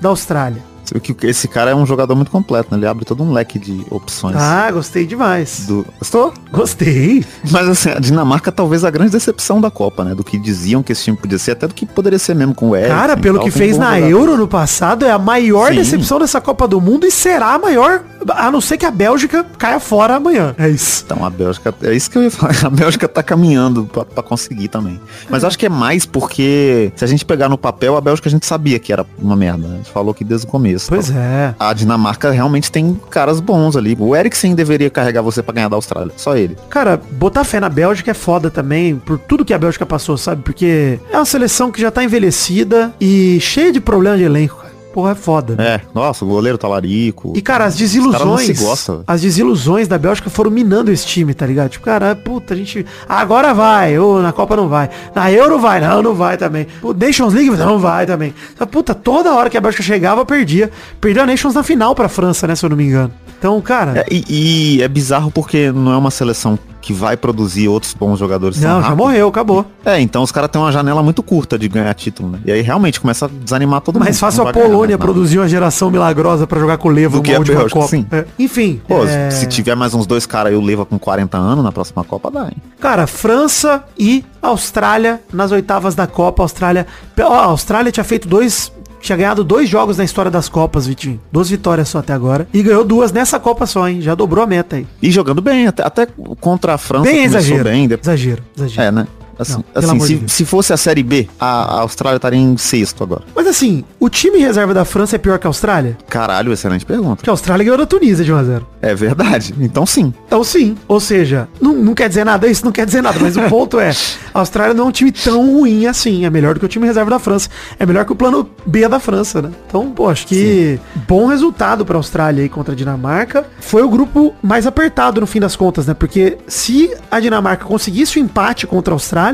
da Austrália que esse cara é um jogador muito completo, né? Ele abre todo um leque de opções. Ah, gostei demais. Do... Gostou? Gostei. Mas assim, a Dinamarca talvez a grande decepção da Copa, né? Do que diziam que esse time podia ser, até do que poderia ser mesmo com o Eric. Cara, pelo que fez na jogador. Euro no passado, é a maior Sim. decepção dessa Copa do Mundo e será a maior, a não ser que a Bélgica caia fora amanhã. É isso. Então a Bélgica, é isso que eu ia falar. A Bélgica tá caminhando pra, pra conseguir também. Mas acho que é mais porque se a gente pegar no papel, a Bélgica a gente sabia que era uma merda. A gente falou que desde o começo. Pois é. A Dinamarca realmente tem caras bons ali. O Eriksen deveria carregar você para ganhar da Austrália. Só ele. Cara, botar fé na Bélgica é foda também, por tudo que a Bélgica passou, sabe? Porque é uma seleção que já tá envelhecida e cheia de problemas de elenco, porra é foda. É, nossa, o goleiro talarico. E, cara, as desilusões. Gosta, as desilusões da Bélgica foram minando esse time, tá ligado? Tipo, cara, puta, a gente. Agora vai, ou na Copa não vai. Na Euro vai, não, não vai também. O Nations League não vai também. Puta, toda hora que a Bélgica chegava, perdia. Perdeu a Nations na final pra França, né, se eu não me engano. Então, cara. É, e, e é bizarro porque não é uma seleção que vai produzir outros bons jogadores. Não, já morreu, acabou. É, então os caras têm uma janela muito curta de ganhar título, né? E aí realmente começa a desanimar todo Mais mundo. Mais fácil a Polônia ganhar, produzir uma geração milagrosa para jogar com o Leva numa última Copa. Sim. É. Enfim. Pô, é... se tiver mais uns dois caras aí, o Leva com 40 anos na próxima Copa, dá, hein? Cara, França e Austrália nas oitavas da Copa. Austrália. Ó, a Austrália tinha feito dois tinha ganhado dois jogos na história das Copas, Vitinho. Duas vitórias só até agora. E ganhou duas nessa Copa só, hein? Já dobrou a meta aí. E jogando bem, até, até contra a França bem exagero, bem. Exagero, exagero. É, né? Assim, não, assim se, de se, fosse a Série B, a, a, Austrália estaria em sexto agora. Mas assim, o time reserva da França é pior que a Austrália? Caralho, excelente pergunta. Porque a Austrália ganhou da Tunísia de 1x0. É verdade. Então sim. Então sim. Ou seja, não, não quer dizer nada, isso não quer dizer nada, mas o ponto é, a Austrália não é um time tão ruim assim. É melhor do que o time reserva da França. É melhor que o plano B da França, né? Então, pô, acho que sim. bom resultado pra Austrália aí contra a Dinamarca. Foi o grupo mais apertado no fim das contas, né? Porque se a Dinamarca conseguisse o empate contra a Austrália,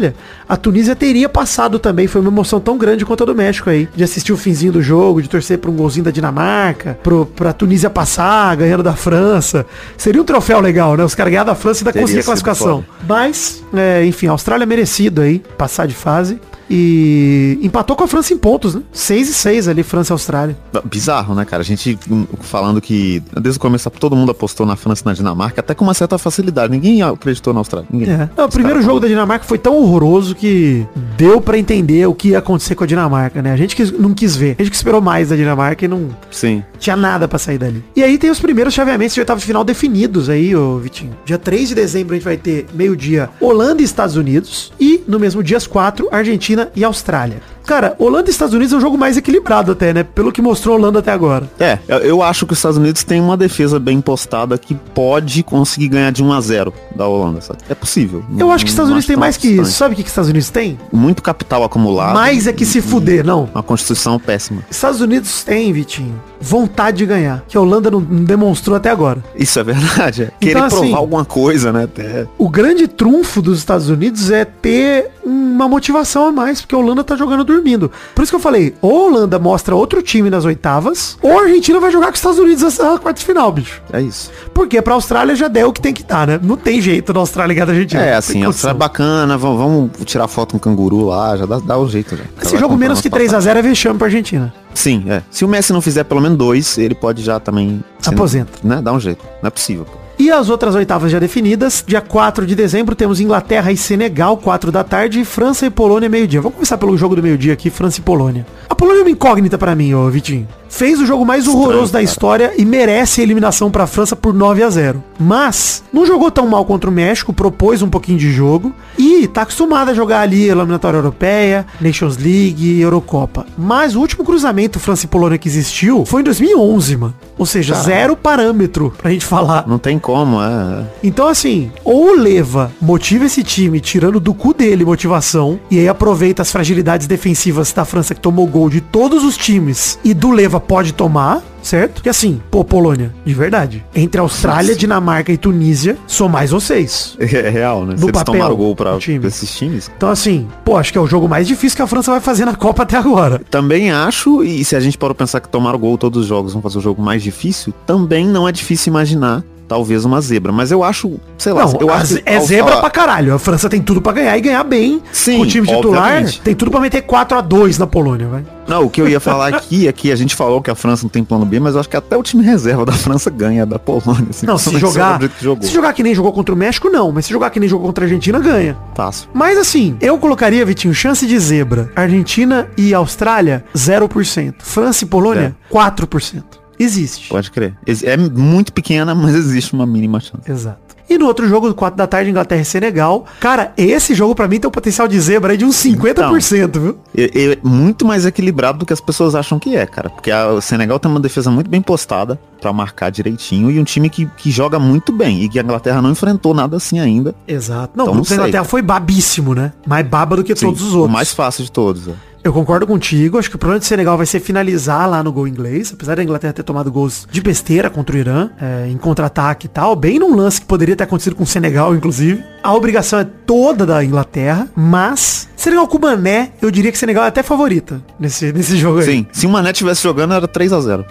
a Tunísia teria passado também. Foi uma emoção tão grande quanto a do México aí. De assistir o finzinho do jogo, de torcer pra um golzinho da Dinamarca, pro, pra Tunísia passar, ganhando da França. Seria um troféu legal, né? Os caras ganhar da França e ainda conseguir a classificação. Mas, é, enfim, a Austrália é merecido aí passar de fase. E empatou com a França em pontos, né? 6 e 6 ali, França e Austrália. Bizarro, né, cara? A gente hum, falando que desde o começo todo mundo apostou na França e na Dinamarca, até com uma certa facilidade. Ninguém acreditou na Austrália. Ninguém. É. Não, o primeiro jogo da Dinamarca foi tão horroroso que deu para entender o que ia acontecer com a Dinamarca, né? A gente não quis ver. A gente que esperou mais da Dinamarca e não Sim. Tinha nada para sair dali. E aí tem os primeiros chaveamentos de oitavo de final definidos aí, ô Vitinho. Dia 3 de dezembro a gente vai ter meio-dia Holanda e Estados Unidos e no mesmo dia às 4 Argentina e Austrália. Cara, Holanda e Estados Unidos é um jogo mais equilibrado até, né? Pelo que mostrou a Holanda até agora. É, eu acho que os Estados Unidos tem uma defesa bem postada que pode conseguir ganhar de 1 a 0 da Holanda, sabe? É possível. Eu acho que os Estados Unidos tem mais que isso. Sabe o que os Estados Unidos tem? Muito capital acumulado. Mais é que se fuder, não. Uma constituição péssima. Estados Unidos tem, Vitinho, vontade de ganhar, que a Holanda não, demonstrou até agora. Isso é verdade. É. Então, Querer assim, provar alguma coisa, né? Até... O grande trunfo dos Estados Unidos é ter uma motivação a mais, porque a Holanda tá jogando dormindo. Por isso que eu falei, ou a Holanda mostra outro time nas oitavas, ou a Argentina vai jogar com os Estados Unidos na quarta final, bicho. É isso. Porque pra Austrália já deu o que tem que dar, né? Não tem jeito da Austrália ganhar da Argentina. É, assim, a Austrália é bacana, vamos, vamos tirar foto com um canguru lá, já dá, dá o jeito já. Esse jogo menos que 3x0 é vexame pra Argentina. Sim, é. Se o Messi não fizer pelo menos dois, ele pode já também... Aposenta. Né? Dá um jeito. Não é possível, pô. E as outras oitavas já definidas, dia 4 de dezembro temos Inglaterra e Senegal, 4 da tarde, e França e Polônia, meio-dia. Vamos começar pelo jogo do meio-dia aqui, França e Polônia. A Polônia é uma incógnita para mim, ô Vitinho fez o jogo mais horroroso Estranho, da história e merece a eliminação para a França por 9 a 0. Mas não jogou tão mal contra o México, propôs um pouquinho de jogo e tá acostumado a jogar ali eliminatória europeia, Nations League, Eurocopa. Mas o último cruzamento França e Polônia que existiu foi em 2011, mano. Ou seja, Caramba. Zero parâmetro pra gente falar. Não tem como, é. Então assim, ou leva, motiva esse time tirando do cu dele motivação e aí aproveita as fragilidades defensivas da França que tomou gol de todos os times e do leva pode tomar, certo? Que assim, pô, Polônia, de verdade. Entre Austrália, Nossa. Dinamarca e Tunísia, são mais vocês. É, real, né? No papel, tomaram gol pra, time. esses times. Então assim, pô, acho que é o jogo mais difícil que a França vai fazer na Copa até agora. Também acho, e se a gente pode pensar que tomaram gol todos os jogos vão fazer o jogo mais difícil, também não é difícil imaginar talvez uma zebra. Mas eu acho, sei lá, não, eu acho é zebra falar... pra caralho. A França tem tudo para ganhar e ganhar bem. Sim, com o time titular obviamente. tem tudo para meter 4 a 2 na Polônia, vai. Não, o que eu ia falar aqui é que a gente falou que a França não tem plano B, mas eu acho que até o time reserva da França ganha da Polônia. Assim, não, se jogar, se jogar que nem jogou contra o México, não. Mas se jogar que nem jogou contra a Argentina, ganha. Fácil. Mas assim, eu colocaria, Vitinho, chance de zebra. Argentina e Austrália, 0%. França e Polônia, é. 4%. Existe. Pode crer. É muito pequena, mas existe uma mínima chance. Exato. E no outro jogo, 4 da tarde, Inglaterra e Senegal. Cara, esse jogo para mim tem um potencial de zebra aí de uns 50%, então, viu? É, é, muito mais equilibrado do que as pessoas acham que é, cara. Porque a, o Senegal tem uma defesa muito bem postada para marcar direitinho e um time que, que joga muito bem e que a Inglaterra não enfrentou nada assim ainda. Exato. Não, então, o da Inglaterra foi babíssimo, né? Mais baba do que Sim, todos os outros. O mais fácil de todos, é. Eu concordo contigo, acho que o problema do Senegal vai ser finalizar lá no gol inglês, apesar da Inglaterra ter tomado gols de besteira contra o Irã, é, em contra-ataque e tal, bem num lance que poderia ter acontecido com o Senegal, inclusive. A obrigação é toda da Inglaterra, mas Senegal com o Mané, eu diria que Senegal é até favorita nesse, nesse jogo aí. Sim, se o Mané tivesse jogando era 3 a 0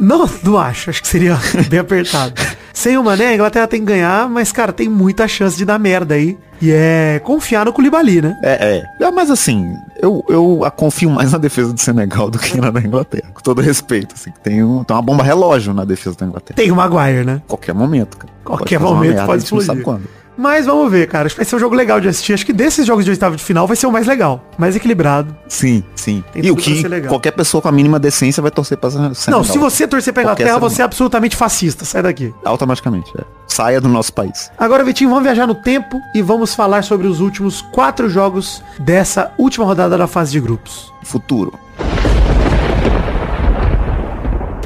Não, não acho, acho que seria bem apertado. Sem o Mané, a Inglaterra tem que ganhar, mas, cara, tem muita chance de dar merda aí. E é confiar no Koulibaly, né? É, é. é mas assim, eu, eu confio mais na defesa do Senegal do que na da Inglaterra. Com todo respeito, assim. Tem, um, tem uma bomba relógio na defesa da Inglaterra. Tem o Maguire, né? Qualquer momento, cara. Qualquer pode momento merda, pode explodir. Sabe quando. Mas vamos ver, cara. Acho que vai ser um jogo legal de assistir. Acho que desses jogos de oitavo de final vai ser o mais legal. Mais equilibrado. Sim, sim. Tem e o que qualquer pessoa com a mínima decência vai torcer pra. Não, se você torcer pra Inglaterra, você é absolutamente fascista. Sai daqui. Automaticamente, é. Saia do nosso país. Agora, Vitinho, vamos viajar no tempo e vamos falar sobre os últimos quatro jogos dessa última rodada da fase de grupos. Futuro.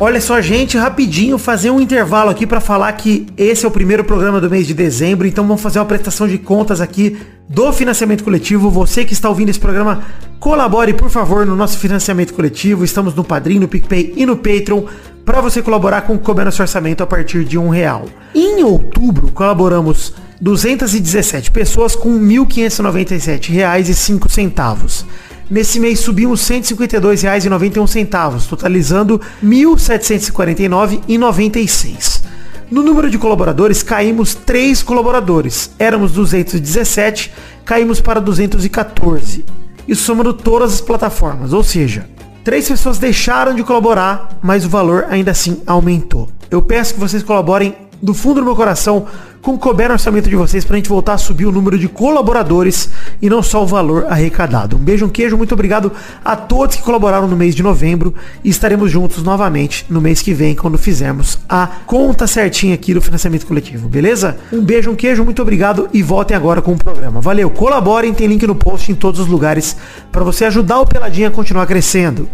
Olha só, gente, rapidinho, fazer um intervalo aqui para falar que esse é o primeiro programa do mês de dezembro, então vamos fazer uma prestação de contas aqui do financiamento coletivo. Você que está ouvindo esse programa, colabore, por favor, no nosso financiamento coletivo. Estamos no Padrim, no PicPay e no Patreon para você colaborar com o Couber Nosso Orçamento a partir de um real. Em outubro, colaboramos 217 pessoas com R$ 1.597,05. Nesse mês subimos R$ 152,91, totalizando R$ 1.749,96. No número de colaboradores, caímos 3 colaboradores. Éramos 217, caímos para 214. Isso somando todas as plataformas, ou seja, três pessoas deixaram de colaborar, mas o valor ainda assim aumentou. Eu peço que vocês colaborem do fundo do meu coração com couber no orçamento de vocês pra gente voltar a subir o número de colaboradores e não só o valor arrecadado. Um beijo, um queijo, muito obrigado a todos que colaboraram no mês de novembro e estaremos juntos novamente no mês que vem quando fizermos a conta certinha aqui do financiamento coletivo, beleza? Um beijo, um queijo, muito obrigado e voltem agora com o programa. Valeu, colaborem, tem link no post em todos os lugares para você ajudar o Peladinha a continuar crescendo.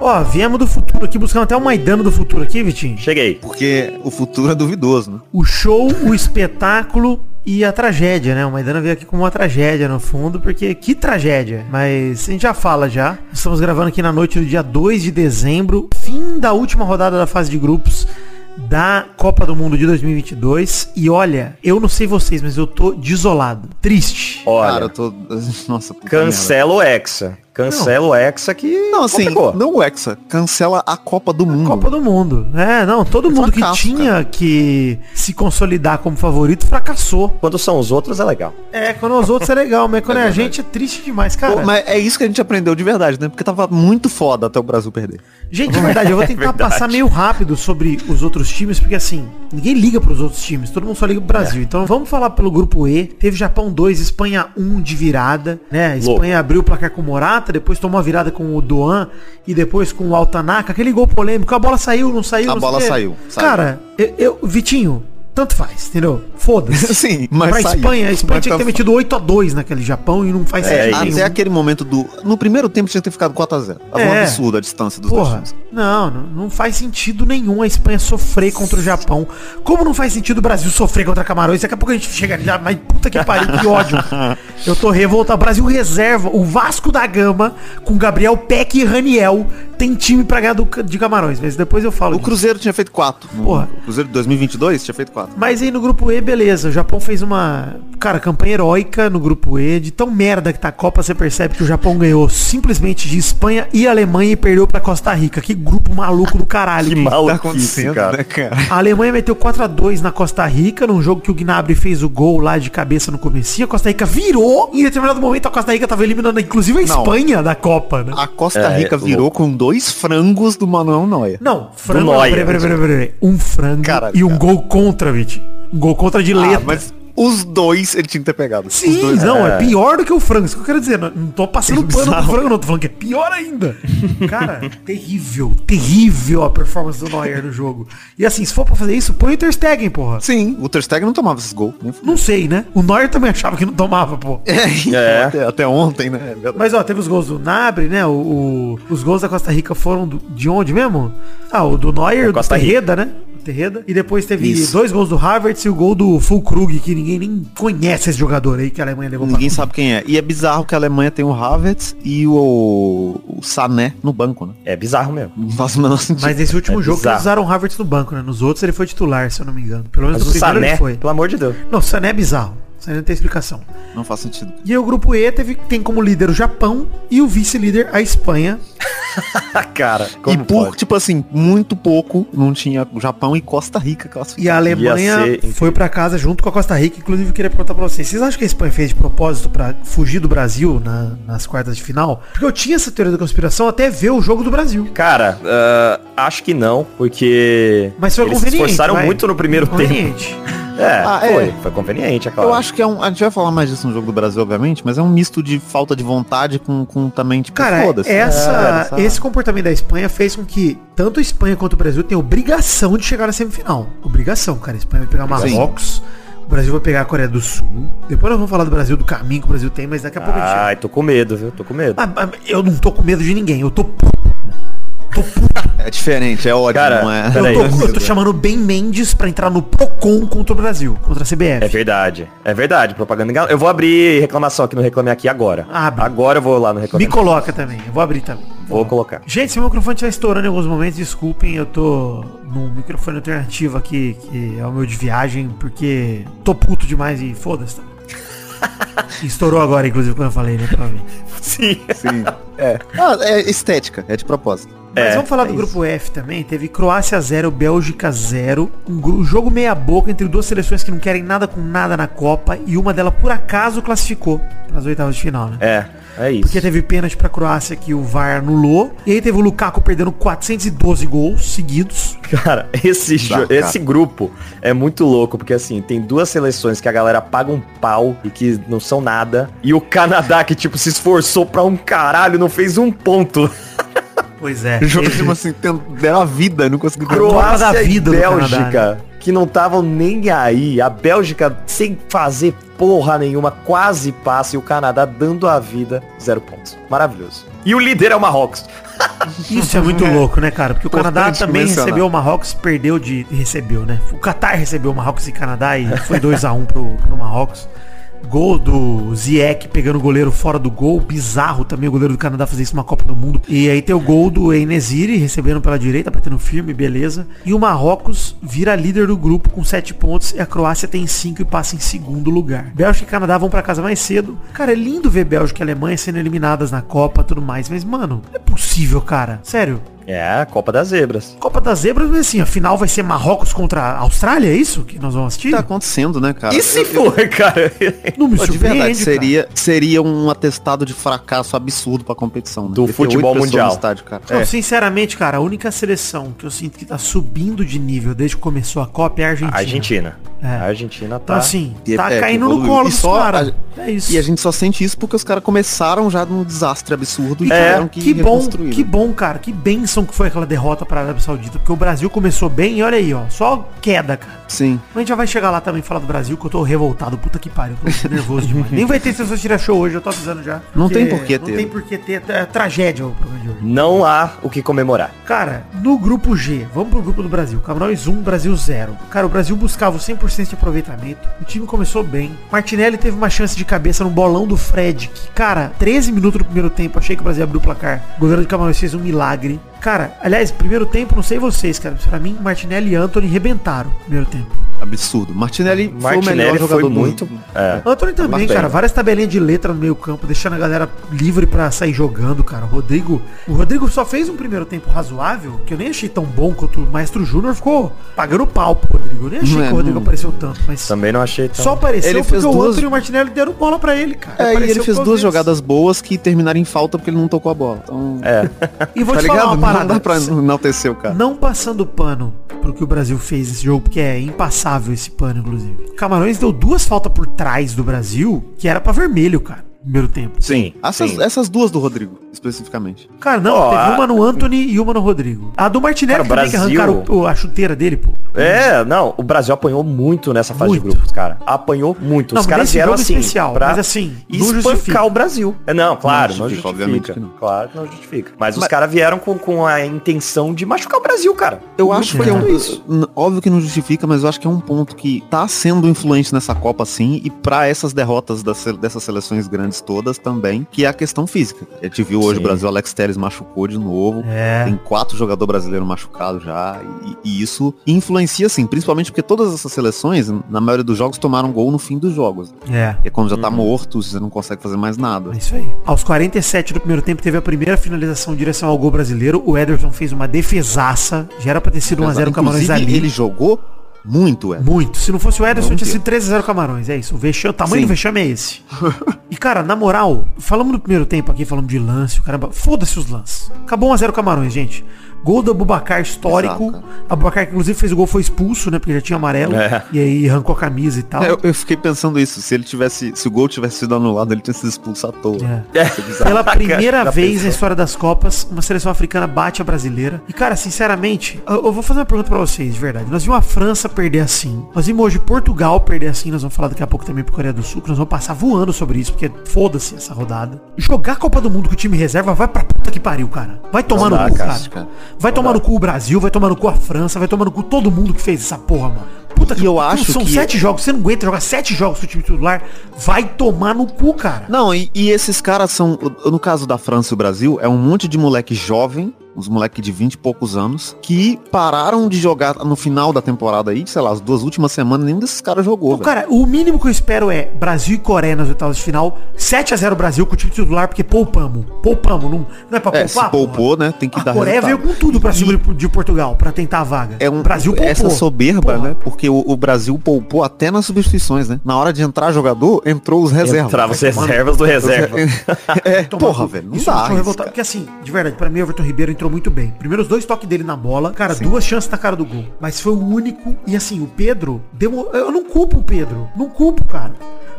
Ó, viemos do futuro aqui, buscando até o Maidano do futuro aqui, Vitinho. Cheguei. Porque o futuro é duvidoso, né? O show, o espetáculo e a tragédia, né? O Maidana veio aqui com uma tragédia no fundo, porque que tragédia. Mas a gente já fala já. Estamos gravando aqui na noite do dia 2 de dezembro, fim da última rodada da fase de grupos da Copa do Mundo de 2022 e olha, eu não sei vocês, mas eu tô desolado, triste. Olha, Cara, eu tô nossa, cancela o Hexa. Cancela não. o Hexa que. Não, assim, complicou. não o Hexa. Cancela a Copa do Mundo. A Copa do Mundo. É, não, todo é mundo fracasso, que tinha cara. que se consolidar como favorito fracassou. Quando são os outros é legal. É, quando os outros é legal, mas quando é, é a gente é triste demais, cara. Pô, mas é isso que a gente aprendeu de verdade, né? Porque tava muito foda até o Brasil perder. Gente, é verdade, eu vou tentar é passar meio rápido sobre os outros times, porque assim, ninguém liga pros outros times, todo mundo só liga pro Brasil. É. Então vamos falar pelo grupo E. Teve Japão 2, Espanha 1 de virada, né? Espanha Louco. abriu o placar com Morata, depois tomou a virada com o Doan e depois com o Altanaka, aquele gol polêmico, a bola saiu, não saiu, A não bola saiu, saiu. Cara, eu, eu, Vitinho, tanto faz, entendeu? Foda-se. Sim, mas pra Espanha, a Espanha tinha que ter metido 8 a 2 naquele Japão e não faz é, sentido Até nenhum. aquele momento do... No primeiro tempo tinha que ter ficado 4 a 0 Tava é. um absurdo a distância dos Porra, dois Não, não, não faz sentido nenhum a Espanha sofrer contra o Japão. Como não faz sentido o Brasil sofrer contra Camarões? Daqui a pouco a gente chega ali, mas puta que pariu, que ódio. Eu tô revoltado. O Brasil reserva o Vasco da Gama com Gabriel Peck e Raniel tem time pra ganhar do, de Camarões, mas depois eu falo. O disso. Cruzeiro tinha feito 4. Porra. O Cruzeiro de 2022 tinha feito 4. Mas aí no grupo E, beleza. O Japão fez uma, cara, campanha heróica no grupo E. De tão merda que tá a Copa, você percebe que o Japão ganhou simplesmente de Espanha e Alemanha e perdeu pra Costa Rica. Que grupo maluco do caralho. que maluco tá acontecendo, cara. Né, cara? A Alemanha meteu 4 a 2 na Costa Rica, num jogo que o Gnabry fez o gol lá de cabeça no começo. A Costa Rica virou. E em determinado momento a Costa Rica tava eliminando inclusive a Espanha Não. da Copa, né? A Costa é, Rica é, virou louco. com dois frangos gols do Manuel Neuer. Não, frango. Peraí, peraí, peraí, peraí. Um frango Caralho, e um cara. gol contra, Vit. Um gol contra de ah, letra. Mas os dois ele tinha que ter pegado. Sim, dois, não, é. é. pior do que o frango. Isso que eu quero dizer. Não, não tô passando é pano pro frango, não. Tô falando que é pior ainda. Cara, terrível. Terrível a performance do Neuer no jogo. E assim, se for pra fazer isso, põe o Ter Stegen, porra. Sim, o Ter Stegen não tomava esses gols. Não sei, né? O Neuer também achava que não tomava, pô. É, é. Até, até, ontem, né? É Mas ó, teve os gols do Nabre, né? O, o, os gols da Costa Rica foram do, de onde mesmo? Ah, o do Neuer, do Terreda, né? Terreda. E depois teve Isso. dois gols do Havertz e o gol do Fulkrug, que ninguém nem conhece esse jogador aí que a Alemanha levou Ninguém sabe quem é. E é bizarro que a Alemanha tem o Havertz e o, o Sané no banco, né? É bizarro mesmo. Não faz o menor sentido. Mas nesse último é jogo bizarro. eles usaram o Havertz no banco, né? Nos outros ele foi titular, se eu não me engano. Pelo menos Mas no o Sané, foi. Pelo amor de Deus. Não, o Sané é bizarro. Isso não tem explicação. Não faz sentido. E o grupo E teve, tem como líder o Japão e o vice-líder a Espanha. cara, e por, pode? tipo assim, muito pouco não tinha Japão e Costa Rica. E a Alemanha foi para casa junto com a Costa Rica, inclusive eu queria perguntar pra vocês, vocês acham que a Espanha fez de propósito para fugir do Brasil na, nas quartas de final? Porque eu tinha essa teoria da conspiração até ver o jogo do Brasil. Cara, uh, acho que não, porque Mas foi eles se esforçaram vai. muito no primeiro tempo. É, ah, foi, é. foi conveniente, é claro. Eu acho que é um. A gente vai falar mais disso no jogo do Brasil, obviamente, mas é um misto de falta de vontade com, com também, tipo, Cara, essa, é, esse comportamento da Espanha fez com que tanto a Espanha quanto o Brasil tenham obrigação de chegar na semifinal. Obrigação, cara. A Espanha vai pegar Marrocos. O Brasil vai pegar a Coreia do Sul. Depois nós vamos falar do Brasil, do caminho que o Brasil tem, mas daqui a pouco a Ai, tô com medo, viu? Tô com medo. Ah, eu não tô com medo de ninguém, eu tô é diferente, é ótimo, Cara, não é? Eu tô, eu tô chamando Ben Mendes pra entrar no Procon contra o Brasil, contra a CBF. É verdade, é verdade, propaganda enganosa. Eu vou abrir reclamação aqui no Reclame Aqui agora. Abre. Agora eu vou lá no Reclame Me coloca também, eu vou abrir também. Vou colocar. Gente, se o microfone estiver estourando em alguns momentos, desculpem, eu tô num microfone alternativo aqui, que é o meu de viagem, porque tô puto demais e foda-se. Estourou agora, inclusive, quando eu falei, né, pra mim. Sim. Sim. É. Ah, é estética, é de propósito. Mas é, vamos falar é do isso. grupo F também. Teve Croácia 0, Bélgica 0. Um jogo meia boca entre duas seleções que não querem nada com nada na Copa. E uma delas, por acaso, classificou nas oitavas de final, né? É, é isso. Porque teve pênalti pra Croácia que o VAR anulou. E aí teve o Lukaku perdendo 412 gols seguidos. Cara, esse, Dá, cara. esse grupo é muito louco. Porque assim, tem duas seleções que a galera paga um pau e que não são nada. E o Canadá que, tipo, se esforçou pra um caralho, não fez um ponto. Pois é. Jogo tipo assim, deram a vida, não conseguiu Croácia da vida e Bélgica, que não estavam nem aí. A Bélgica sem fazer porra nenhuma, quase passa. E o Canadá dando a vida, zero pontos. Maravilhoso. E o líder é o Marrocos. Isso é muito louco, né, cara? Porque o Canadá também recebeu o Marrocos, perdeu de. Recebeu, né? O Qatar recebeu o Marrocos e Canadá e foi 2x1 um pro, pro Marrocos. Gol do Ziek pegando o goleiro fora do gol. Bizarro também o goleiro do Canadá fazer isso numa Copa do Mundo. E aí tem o gol do Enesiri recebendo pela direita, batendo firme, beleza. E o Marrocos vira líder do grupo com 7 pontos. E a Croácia tem 5 e passa em segundo lugar. Bélgica e Canadá vão para casa mais cedo. Cara, é lindo ver Bélgica e Alemanha sendo eliminadas na Copa tudo mais. Mas, mano, não é possível, cara. Sério. É, a Copa das Zebras. Copa das Zebras, mas assim, a final vai ser Marrocos contra a Austrália, é isso que nós vamos assistir? Tá acontecendo, né, cara? E se for, cara? Não me de verdade, seria, seria um atestado de fracasso absurdo pra competição. Né? Do futebol mundial. Estádio, cara. Não, é. sinceramente, cara, a única seleção que eu sinto que tá subindo de nível desde que começou a Copa é a Argentina. Argentina. É. A Argentina tá... Então, assim, tá é, caindo no colo dos caras. É isso. E a gente só sente isso porque os caras começaram já num desastre absurdo e é. que, que bom, que bom, cara. Que que foi aquela derrota para a Arábia Saudita. Porque o Brasil começou bem e olha aí, ó. Só queda, cara. Sim. Mas a gente já vai chegar lá também falar do Brasil, que eu tô revoltado. Puta que pariu. tô nervoso demais. Nem vai ter se você tirar show hoje, eu tô avisando já. Não tem por que ter. Não tem por que ter. É tragédia o programa de hoje. Não há o que comemorar. Cara, no grupo G, vamos pro grupo do Brasil. Camarões 1, Brasil 0. Cara, o Brasil buscava o 100% de aproveitamento o time começou bem. Martinelli teve uma chance de cabeça no bolão do Fred, que, cara, 13 minutos no primeiro tempo, achei que o Brasil abriu o placar. O goleiro de Camarões fez um milagre. Cara, aliás, primeiro tempo, não sei vocês, cara, pra mim, Martinelli e Anthony rebentaram primeiro tempo. Absurdo. Martinelli, Martinelli foi o melhor jogador foi muito. É. Anthony também, cara, várias tabelinhas de letra no meio campo, deixando a galera livre para sair jogando, cara. O Rodrigo, o Rodrigo só fez um primeiro tempo razoável, que eu nem achei tão bom quanto o Maestro Júnior ficou pagando pau pro Rodrigo. Eu nem achei não que é, o Rodrigo não... apareceu tanto, mas também não achei tão... Só apareceu ele fez duas... o Anthony e o Martinelli deram bola para ele, cara. É, e ele fez duas jogadas boas que terminaram em falta porque ele não tocou a bola. Então... É. E vou tá te ligado? falar uma parada. Não dá pra enaltecer o cara. Não passando pano pro que o Brasil fez nesse jogo, porque é esse pano, inclusive. Camarões deu duas faltas por trás do Brasil, que era para vermelho, cara primeiro tempo. Sim. Essas, sim. essas duas do Rodrigo, especificamente. Cara, não, oh, teve a... uma no Anthony e uma no Rodrigo. A do Martinelli cara, também Brasil... que arrancaram o, a chuteira dele, pô. É, não, o Brasil apanhou muito nessa fase muito. de grupos, cara. Apanhou muito. Não, Os caras vieram assim, especial, pra mas assim, espancar o Brasil. É, não, claro, não justifica, não justifica obviamente não. Claro que não justifica. Mas, mas... os caras vieram com, com a intenção de machucar o Brasil, cara. Eu acho que é um, isso. óbvio que não justifica, mas eu acho que é um ponto que tá sendo influente nessa Copa, sim, e para essas derrotas das, dessas seleções grandes todas também, que é a questão física. A gente viu viu hoje Sim. o Brasil, Alex Telles machucou de novo. É. Tem quatro jogadores brasileiros machucados já. E, e, isso influencia, assim, principalmente porque todas essas seleções, na maioria dos jogos, tomaram gol no fim dos jogos. É. E quando já tá uhum. morto, você não consegue fazer mais nada. É isso aí. Aos 47 do primeiro tempo, teve a primeira finalização em direção ao gol brasileiro. O Ederson fez uma defesaça. Já era pra ter sido 1x0 Camarões ali. Ele jogou muito, é. Muito. Se não fosse o Ederson, tinha sido 3x0 Camarões. É isso. O, vexame, o tamanho Sim. do vexame é esse. e, cara, na moral, falamos no primeiro tempo aqui, falamos de lance, o caramba. Foda-se os lances. Acabou 1x0 Camarões, gente. Gol do Abubacar histórico. Exato, Abubacar, que inclusive fez o gol, foi expulso, né? Porque já tinha amarelo. É. E aí arrancou a camisa e tal. É, eu, eu, fiquei pensando isso. Se ele tivesse. Se o gol tivesse sido anulado, ele tinha sido expulso à toa. É. É. Pela primeira vez na história das Copas, uma seleção africana bate a brasileira. E, cara, sinceramente, eu, eu vou fazer uma pergunta pra vocês, de verdade. Nós vimos a França perder assim. Nós vimos hoje Portugal perder assim. Nós vamos falar daqui a pouco também pro Coreia do Sul, que nós vamos passar voando sobre isso, porque foda-se essa rodada. Jogar a Copa do Mundo com o time reserva vai pra puta que pariu, cara. Vai tomar no cu, cara. cara. Vai tomar no cu o Brasil, vai tomar no cu a França, vai tomar no cu todo mundo que fez essa porra, mano. Puta que eu acho são que... sete jogos, você não aguenta jogar sete jogos com o time titular, vai tomar no cu, cara. Não, e, e esses caras são, no caso da França e o Brasil, é um monte de moleque jovem uns moleques de 20 e poucos anos, que pararam de jogar no final da temporada aí, sei lá, as duas últimas semanas, nenhum desses caras jogou. cara, o mínimo que eu espero é Brasil e Coreia nas oitavas de final, 7 a 0 Brasil com o time titular, porque poupamos. Poupamos, não, não é pra é, poupar. Se poupou, né? Tem que a dar Coreia resultado. veio com tudo pra cima de, de Portugal, pra tentar a vaga. É um Brasil poupou. Essa soberba, Porra. né? Porque o, o, Brasil poupou até nas substituições, né? Na hora de entrar jogador, entrou os reservas. Entrava os reservas do reserva. é, porra, velho. Não Isso dá. Porque assim, de verdade, pra mim o Everton Ribeiro entrou muito bem. Primeiro os dois toques dele na bola. Cara, Sim. duas chances na cara do gol. Mas foi o único. E assim, o Pedro. Demo... Eu não culpo o Pedro. Não culpo, cara.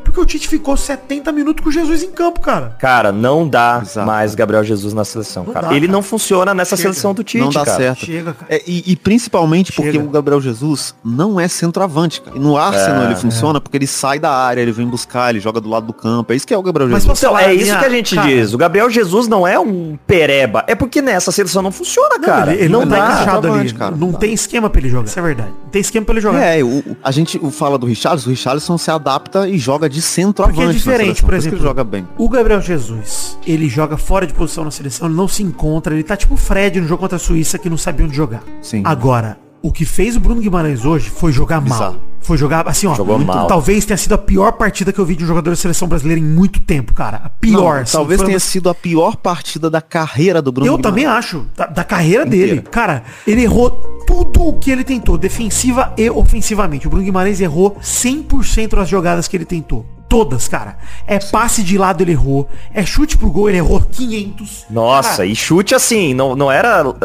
Porque o Tite ficou 70 minutos com Jesus em campo, cara. Cara, não dá Exato. mais Gabriel Jesus na seleção, não cara. Dá, Ele cara. não funciona nessa Chega. seleção do Tite, Não dá cara. certo. Chega, cara. É, e, e, principalmente Chega. porque o Gabriel Jesus não é centroavante, cara. E no Arsenal é, ele funciona é. porque ele sai da área, ele vem buscar, ele joga do lado do campo. É isso que é o Gabriel Jesus. Mas então, é isso que a gente cara. diz. O Gabriel Jesus não é um pereba. É porque nessa seleção não funciona, não, cara. Ele, ele não, não tá encaixado ali. Cara. Não, não tem esquema pra ele jogar. Isso é verdade. Não tem esquema pra ele jogar. É, o, a gente fala do Richarlison. O Richarlison se adapta e joga de centroavante diferente, por exemplo. joga bem. O Gabriel Jesus, ele joga fora de posição na seleção, ele não se encontra, ele tá tipo o Fred no jogo contra a Suíça que não sabia onde jogar. Sim. Agora, o que fez o Bruno Guimarães hoje foi jogar Bizarro. mal. Foi jogar, assim, ó. Jogou mal. Talvez tenha sido a pior partida que eu vi de um jogador da seleção brasileira em muito tempo, cara. A pior. Não, assim, talvez tenha sido a pior partida da carreira do Bruno Eu Guimarães. também acho. Da, da carreira Inteira. dele. Cara, ele errou tudo o que ele tentou, defensiva e ofensivamente. O Bruno Guimarães errou 100% das jogadas que ele tentou todas, cara. É passe de lado, ele errou. É chute pro gol, ele errou 500. Nossa, cara, e chute assim, não, não era uh,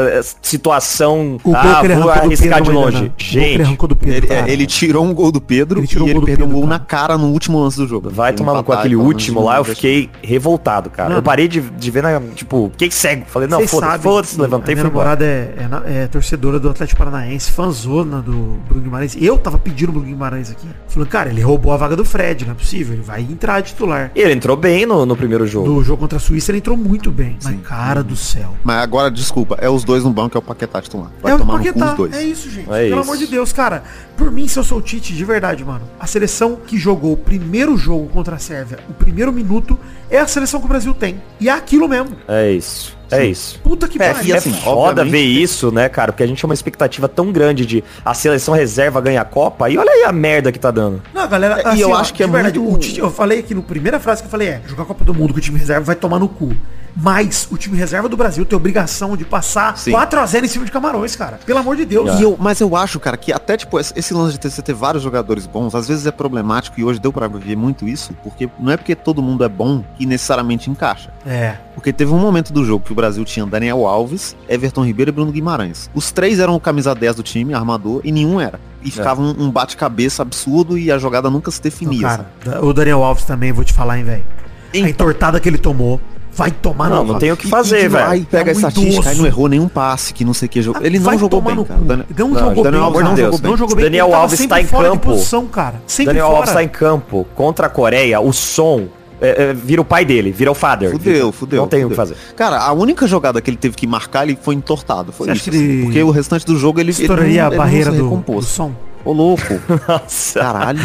situação. O ah, que ele vou arriscar de longe. Né? Gente, ele, arrancou do Pedro, ele, ele, tirou um gol do Pedro ele tirou e um ele perdeu um gol na cara no último lance do jogo. Vai tomar com aquele último lá, eu fiquei revoltado, cara. Não. Eu parei de, de ver na, tipo, quem cego. Falei, não, foda-se, foda levantei e fui namorada é, é, é, torcedora do Atlético Paranaense, fanzona do Bruno Guimarães. Eu tava pedindo o Bruno Guimarães aqui. Falando, cara, ele roubou a vaga do Fred, não é possível ele vai entrar titular. E ele entrou bem no, no primeiro jogo. No jogo contra a Suíça ele entrou muito bem. Sim. Mas cara do céu. Mas agora, desculpa, é os dois no banco, é o Paquetá titular. Vai é tomar Paquetá, no cu os dois. É isso, gente. É Pelo isso. amor de Deus, cara. Por mim, se eu sou o Tite, de verdade, mano. A seleção que jogou o primeiro jogo contra a Sérvia, o primeiro minuto, é a seleção que o Brasil tem. E é aquilo mesmo. É isso. É isso. Puta que é, pariu. É, assim, foda ver isso, né, cara? Porque a gente tinha uma expectativa tão grande de a seleção reserva ganhar a Copa. E olha aí a merda que tá dando. Não, galera, assim, e eu ó, acho que é verdade, muito... Tite, eu falei aqui no primeira frase que eu falei é, jogar a Copa do Mundo com o time reserva vai tomar no cu. Mas o time reserva do Brasil tem obrigação de passar Sim. 4 a 0 em cima de Camarões, cara. Pelo amor de Deus. Eu, mas eu acho, cara, que até tipo esse lance de ter, você ter vários jogadores bons, às vezes é problemático e hoje deu para ver muito isso, porque não é porque todo mundo é bom que necessariamente encaixa. É. Porque teve um momento do jogo que o Brasil tinha Daniel Alves, Everton Ribeiro e Bruno Guimarães. Os três eram o camisa 10 do time, armador, e nenhum era. E ficava é. um, um bate-cabeça absurdo e a jogada nunca se definia. Então, cara, o Daniel Alves também, vou te falar, hein, velho. Então, a entortada que ele tomou. Vai tomar Não, não tem o que fazer, velho. Pega é um a estatística e não errou nenhum passe, que não sei o que jogou. Ele não jogou bem, cara. Não, não jogou Daniel bem, não, jogou bem. não jogou bem. Daniel Alves está em campo. Posição, cara. Daniel fora. Alves está em campo contra a Coreia. O som é, é, vira o pai dele, vira o father. Fudeu, fudeu. Não tem o que fazer. Cara, a única jogada que ele teve que marcar, ele foi entortado. Foi isso. Assim, porque o restante do jogo ele. Estouraria ele não, a barreira do, do som. Ô, louco. Nossa. Caralho.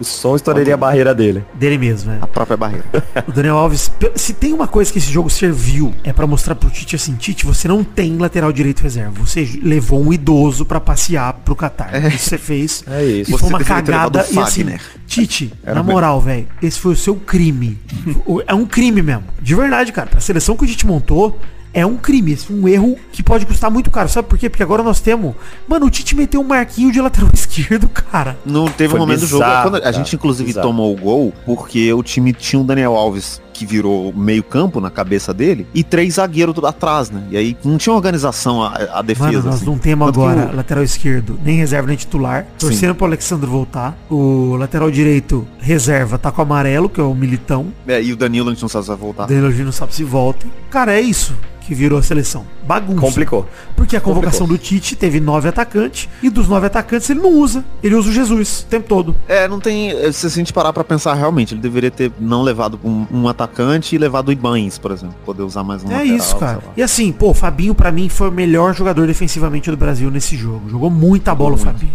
O som estouraria a barreira dele. Dele mesmo, é. A própria barreira. O Daniel Alves, se tem uma coisa que esse jogo serviu, é pra mostrar pro Tite assim, Tite, você não tem lateral direito reserva. Você levou um idoso pra passear pro Catar. Isso você fez. É isso. E Você foi uma cagada. E assim. Tite, Era na moral, velho, esse foi o seu crime. É um crime mesmo. De verdade, cara. Pra seleção que o Tite montou, é um crime. Um erro que pode custar muito caro. Sabe por quê? Porque agora nós temos. Mano, o Tite meteu um marquinho de lateral esquerdo, cara. Não teve Foi um momento do jogo. bizarro, Quando a cara, gente, inclusive, bizarro. tomou o gol porque o time tinha o Daniel Alves que virou meio campo na cabeça dele e três zagueiros atrás, né? E aí não tinha organização a, a defesa. Mano, nós assim. não temos Tanto agora o- lateral esquerdo, nem reserva nem titular. Torcendo pro Alexandre voltar. O lateral direito, reserva, tá com o amarelo, que é o Militão. É, e o Danilo a gente não sabe se vai voltar. Danilo Gino não sabe se volta. Cara, é isso que virou a seleção. Bagunça. Complicou. Porque a convocação do Tite teve nove atacantes e dos nove atacantes ele não usa. Ele usa o Jesus o tempo todo. É, não tem. Se a gente parar pra pensar realmente, ele deveria ter não levado um, um atacante e levado o Ibanes, por exemplo. Poder usar mais um é lateral, isso, cara. E assim, pô, o Fabinho pra mim foi o melhor jogador defensivamente do Brasil nesse jogo. Jogou muita bola o Fabinho.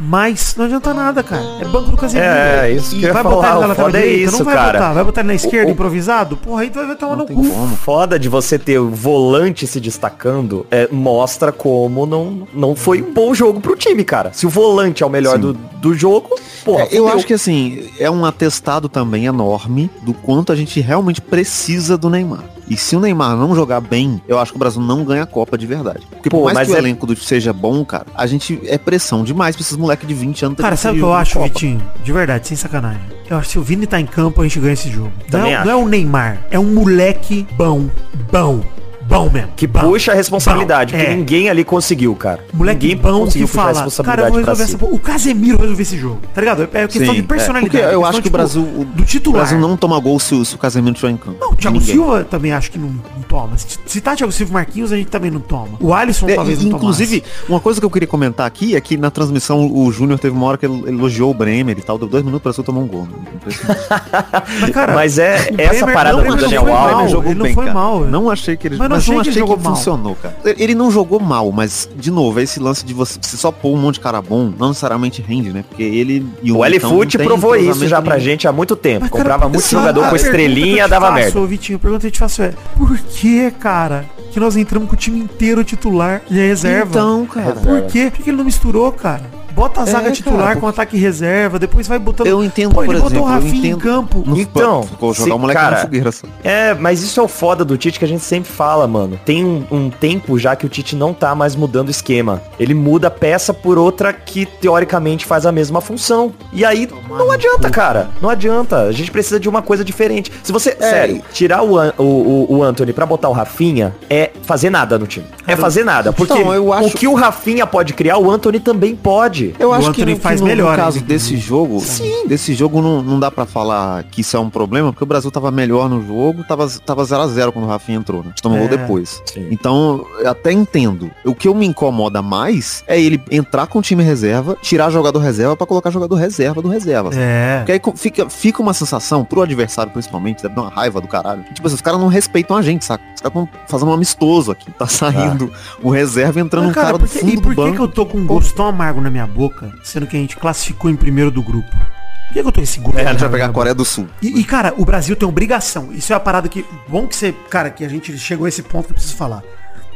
Mas não adianta nada, cara. É banco do Casemiro. É, isso que eu ia vai falar, botar ele na foda é direita? isso, não vai cara. botar. Vai botar ele na esquerda o- improvisado? Porra, aí tu vai tomar no cu. como. Foda de você ter o volante se destacando é, mostra como não, não foi um bom jogo pro time, cara. Se o volante é o melhor Sim. do, do jogo, porra, É, eu acho que assim, é um atestado também enorme do quanto a gente realmente precisa do Neymar. E se o Neymar não jogar bem, eu acho que o Brasil não ganha a Copa de verdade. Porque Pô, por mais mas que o é- elenco do- seja bom, cara, a gente é pressão demais pra esses moleques de 20 anos. Cara, sabe o que eu acho, Copa. Vitinho? De verdade, sem sacanagem. Eu acho que se o Vini tá em campo, a gente ganha esse jogo. Não é, não é o Neymar, é um moleque bom, bom, bom mesmo. Que bom, puxa a responsabilidade, bom, porque é. ninguém ali conseguiu, cara. Moleque ninguém bom que conseguiu a fala, cara, eu responsabilidade vou resolver si. essa porra. O Casemiro resolver esse jogo, tá ligado? É questão Sim, de personalidade. é, porque eu acho que o tipo, Brasil- o- do O titular. Brasil não toma gol se, o- se o Casemiro estiver em campo. Não, o Thiago Ninguém. Silva também acho que não, não toma. Se, se tá Thiago Silva Marquinhos, a gente também não toma. O Alisson É, talvez não tomasse. inclusive, uma coisa que eu queria comentar aqui é que na transmissão o Júnior teve uma hora que ele elogiou o Bremer e tal, deu dois minutos pra tomar um gol. né? Mas, cara, Mas é o essa parada não, do Daniel foi Alves. ele não foi mal. Não achei que ele, Mas mas não não achei que que, ele jogou mal. funcionou, cara. Ele não jogou mal, mas de novo, é esse lance de você, você só pôr um monte de cara bom, não necessariamente rende, né? Porque ele e O L-Foot não tem provou isso já pra nenhum. gente há muito tempo. Mas, cara, Comprava muito jogador com que eu estrelinha, te dava faço, merda. Vitinho, a pergunta que eu te faço é, por que, cara, que nós entramos com o time inteiro titular e a reserva? Então, cara. Por quê? Por que ele não misturou, cara? Bota a zaga É, titular cara, com ataque reserva, depois vai botando... Eu entendo, Pô, por ele botou o exemplo, eu Rafinha em entendo- campo. No- Então, ficou jogar o moleque cara, na fogueira. só. É, mas isso é o foda do Tite que a gente sempre fala, mano. Tem um, um tempo já que o Tite não tá mais mudando o esquema. Ele muda peça por outra que teoricamente faz a mesma função. E aí não adianta, cara. Não adianta. A gente precisa de uma coisa diferente. Se você, sério, tirar o, An- o, o, o Anthony pra botar o Rafinha é fazer nada no time. É fazer nada. Porque Então, eu acho- o que o Rafinha pode criar, o Anthony também pode. Eu O acho Anthony que, no- faz no, melhor no caso desse jogo, sim, desse jogo não, não dá pra falar que isso é um problema, porque o Brasil tava melhor no jogo, tava tava 0 a 0 quando o Rafinha entrou, né? Tomou É, gol depois. sim. Então, eu até entendo. O que eu me incomoda mais é ele entrar com o time reserva, tirar jogador reserva pra colocar jogador reserva do reserva. É. Porque aí fica, fica uma sensação, pro adversário principalmente, deve dar uma raiva do caralho. Tipo assim, os caras não respeitam a gente, saca? Os caras estão fazendo um amistoso aqui. Tá saindo o reserva entrando Mas, um cara, cara, do por que- fundo e do por que, banco. que eu tô com um gosto tão amargo na minha boca, sendo que a gente classificou em primeiro do grupo? Por que, que eu tô gosto? É, a gente vai pegar a Coreia do Sul. E, e, cara, o Brasil tem obrigação. Isso é uma parada que. Bom que você. Cara, que a gente chegou a esse ponto que eu preciso falar.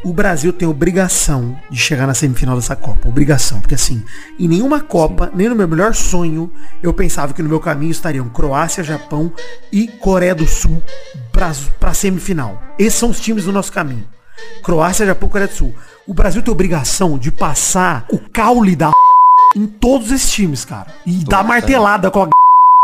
O Brasil tem obrigação de chegar na semifinal dessa Copa. Obrigação. Porque assim, em nenhuma Copa, nem no meu melhor sonho, eu pensava que no meu caminho estariam Croácia, Japão e Coreia do Sul pra, pra semifinal. Esses são os times do nosso caminho. Croácia, Japão, Coreia do Sul. O Brasil tem obrigação de passar o caule da em todos esses times, cara. E dar martelada com a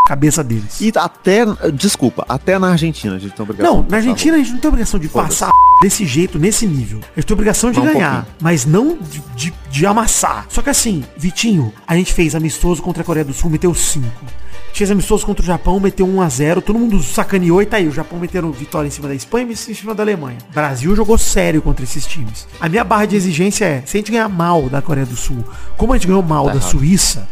cabeça deles. E até, desculpa, até na Argentina a gente tem obrigação. Não, na Argentina a gente não tem obrigação de passar desse jeito, nesse nível. A gente tem obrigação de Não, um ganhar, pouquinho. mas não de, de- de amassar. Só que assim, Vitinho, a gente fez amistoso contra a Coreia do Sul, meteu 5. Fez amistoso contra o Japão, meteu 1 a 0 Todo mundo sacaneou e tá aí. O Japão metendo vitória em cima da Espanha e em cima da Alemanha. O Brasil jogou sério contra esses times. A minha barra de exigência é, se a gente ganhar mal da Coreia do Sul, como a gente ganhou mal Tá da errado. Suíça,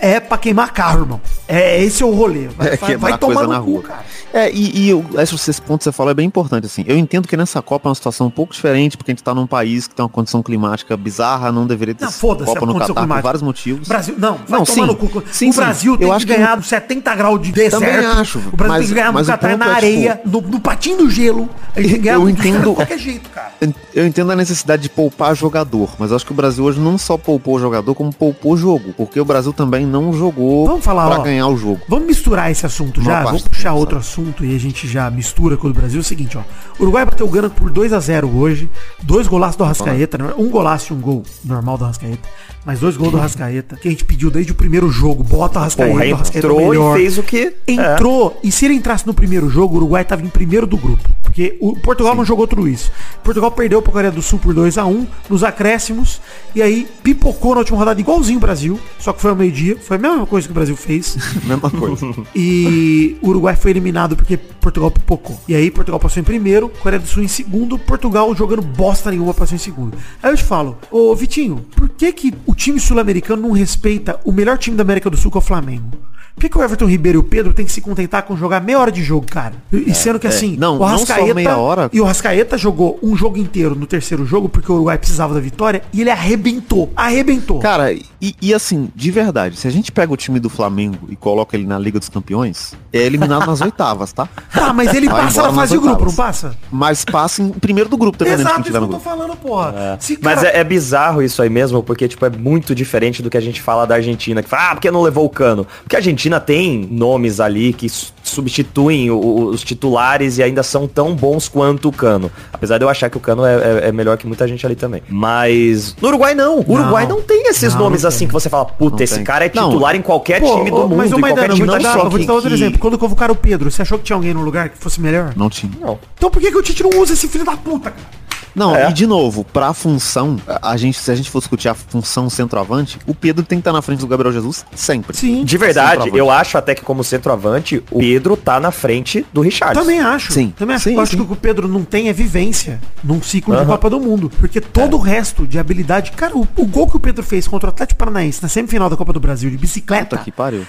é pra queimar carro, irmão. É, esse é o rolê. Vai, é, vai, vai tomar na rua. Cu, é, e, e esse, esse ponto que você falou é bem importante, assim. Eu entendo que nessa Copa é uma situação um pouco diferente, porque a gente tá num país que tem uma condição climática bizarra, não deveria ter não, Copa no Catar por vários motivos. Brasil, não, não sim, no cu. Sim, o Brasil sim. tem eu que ganhar que... 70 graus de deserto. Também acho. O Brasil mas, tem que ganhar no Catar na é, areia, tipo... no, no, patinho do gelo. Eu entendo, de qualquer jeito, cara. Eu entendo a necessidade de poupar jogador, mas acho que o Brasil hoje não só poupou jogador, como poupou jogo, porque o Brasil também não jogou Vamos falar, pra ó, ganhar o jogo. Vamos misturar esse assunto já, vamos puxar outro assunto e a gente já mistura com o Brasil. É o seguinte, ó. O Uruguai bateu o Gana por 2 a 0 hoje, dois golaços do Arrascaeta, né? um golaço e um gol normal do Arrascaeta, mas dois gols do Arrascaeta, que a gente pediu desde o primeiro jogo, bota o Arrascaeta, Porra, entrou e fez o que... Entrou, é. e se ele entrasse no primeiro jogo, o Uruguai tava em primeiro do grupo, porque o Portugal Sim. não jogou tudo isso. Portugal perdeu pra Coreia do Sul por 2 a 1 nos acréscimos, e aí pipocou na última rodada igualzinho o Brasil, só que foi ao meio-dia, foi a mesma coisa que o Brasil fez. mesma coisa. E o Uruguai foi eliminado porque Portugal pipocou. E aí Portugal passou em primeiro, Coreia do Sul em segundo, Portugal jogando bosta nenhuma passou em segundo. Aí eu te falo, ô Vitinho, por que que o time sul-americano não respeita o melhor time da América do Sul que é o Flamengo? Por que, que o Everton Ribeiro e o Pedro tem que se contentar com jogar meia hora de jogo, cara? E, é, sendo que é. assim, não, o Rascaeta, não meia hora. E o Rascaeta jogou um jogo inteiro no terceiro jogo porque o Uruguai precisava da vitória e ele arrebentou. Arrebentou. Cara, e, e assim, de verdade, se a gente pega o time do Flamengo e coloca ele na Liga dos Campeões, é eliminado nas oitavas, tá? Tá, mas ele Vai passa na fase do grupo, não passa? Mas passa em primeiro do grupo, dependendo Exato, de no grupo. eu tô falando, porra. É. Se, cara... Mas é, é, bizarro isso aí mesmo, porque, tipo, é muito diferente do que a gente fala da Argentina, que fala, ah, porque não levou o cano? Porque a Argentina tem nomes ali que substituem o, os titulares e ainda são tão bons quanto o Cano. Apesar de eu achar que o Cano é, é, é melhor que muita gente ali também. Mas no Uruguai não. O Uruguai não, não tem esses não, nomes não assim que você fala, puta, esse tem. cara é titular em qualquer Pô, time do mundo. Mas o Maidana, time não dá, eu vou te dar outro que... exemplo. Quando convocaram o Pedro, você achou que tinha alguém no lugar que fosse melhor? Não tinha. Não. Então por que, que o Tite não usa esse filho da puta, cara? Não, é. e de novo, pra função, a gente, se a gente for discutir a função centroavante, o Pedro tem que estar tá na frente do Gabriel Jesus sempre. Sim. De verdade, eu acho até que como centroavante, o Pedro tá na frente do Richard. Também acho. Sim. Também acho. Sim, eu acho que o que o Pedro não tem é vivência num ciclo uhum. de Copa do Mundo. Porque todo é. o resto de habilidade. Cara, o, o, gol que o Pedro fez contra o Atlético Paranaense na semifinal da Copa do Brasil de bicicleta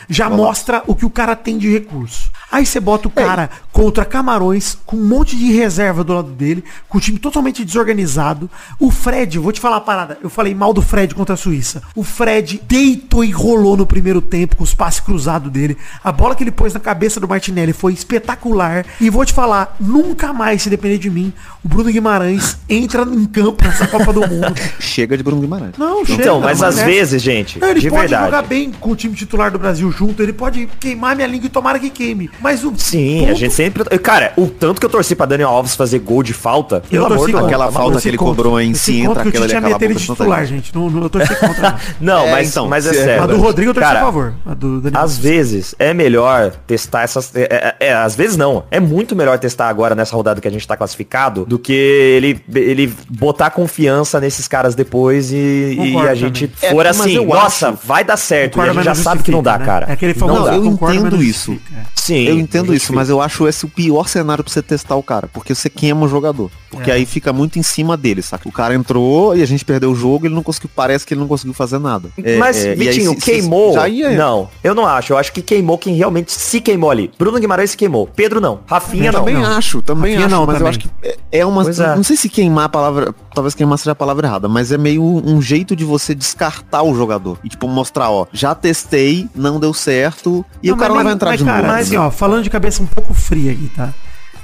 já Vamos mostra lá. o que o cara tem de recurso. Aí você bota o cara Ei. Contra Camarões, com um monte de reserva do lado dele, com o time totalmente desorganizado. O Fred, vou te falar a parada, eu falei mal do Fred contra a Suíça. O Fred deitou e rolou no primeiro tempo com os passes cruzados dele. A bola que ele pôs na cabeça do Martinelli foi espetacular. E vou te falar, nunca mais, se depender de mim, o Bruno Guimarães entra em campo nessa Copa do Mundo. chega de Bruno Guimarães. Não, chega. Então, mas às vezes, gente, ele pode verdade. jogar bem com o time titular do Brasil junto, ele pode queimar minha língua e tomara que queime. Mas o. Sim, a gente sempre. Cara, o tanto que eu torci pra Daniel Alves fazer gol de falta. Eu torci contra, aquela falta que ele contra. cobrou em si, entra aquela ali, aquela boca de titular, gente. Não, não, eu torci contra. Não, é, mas, então, mas é sério. A do Rodrigo eu torci a favor. A do Daniel às vezes é melhor testar essas. É, é, é, às vezes não. É muito melhor testar agora nessa rodada que a gente tá classificado do que ele, ele botar confiança nesses caras depois e, e a gente também. for é, assim, nossa, acho, vai dar certo. E a gente já sabe que não dá, né? cara. É aquele famoso, não, eu entendo isso. Sim. Eu entendo isso, mas eu acho esse o pior cenário pra você testar o cara, porque você queima o jogador. Porque é. aí fica muito em cima dele, saca? O cara entrou e a gente perdeu o jogo, ele não conseguiu, parece que ele não conseguiu fazer nada. É, mas, é, Vitinho, aí, se, queimou. Se, ia... Não, eu não acho. Eu acho que queimou quem realmente se queimou ali. Bruno Guimarães se queimou. Pedro não. Rafinha eu não. Também não. acho, também Rafinha acho, não, mas também. eu acho que é, é uma. É. Não sei se queimar a palavra. Talvez queimar seja a palavra errada, mas é meio um jeito de você descartar o jogador. E tipo, mostrar, ó, já testei, não deu certo, e não, o cara não vai entrar mas, de cara, novo. Mas assim, ó, falando de cabeça um pouco fria aqui, tá?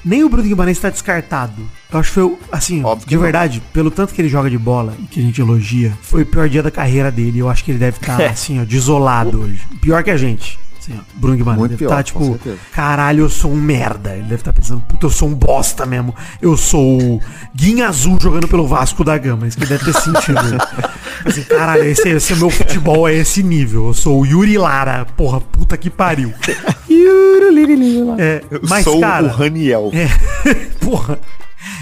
Nem o Bruno Guimarães está descartado. Eu acho que foi, assim, Óbvio de verdade, não. pelo tanto que ele joga de bola e que a gente elogia, foi o pior dia da carreira dele. Eu acho que ele deve estar, tá, assim, ó, desolado hoje. Pior que a gente. Assim, ó, Bruno Guimarães Muito deve estar, tá, tipo, caralho, eu sou um merda. Ele deve estar tá pensando, puta, eu sou um bosta mesmo. Eu sou o Guinha Azul jogando pelo Vasco da Gama. Isso que deve ter sentido. assim, caralho, esse, esse é meu futebol, é esse nível. Eu sou o Yuri Lara. Porra, puta que pariu. É, eu mas, sou cara, o Raniel. É, porra,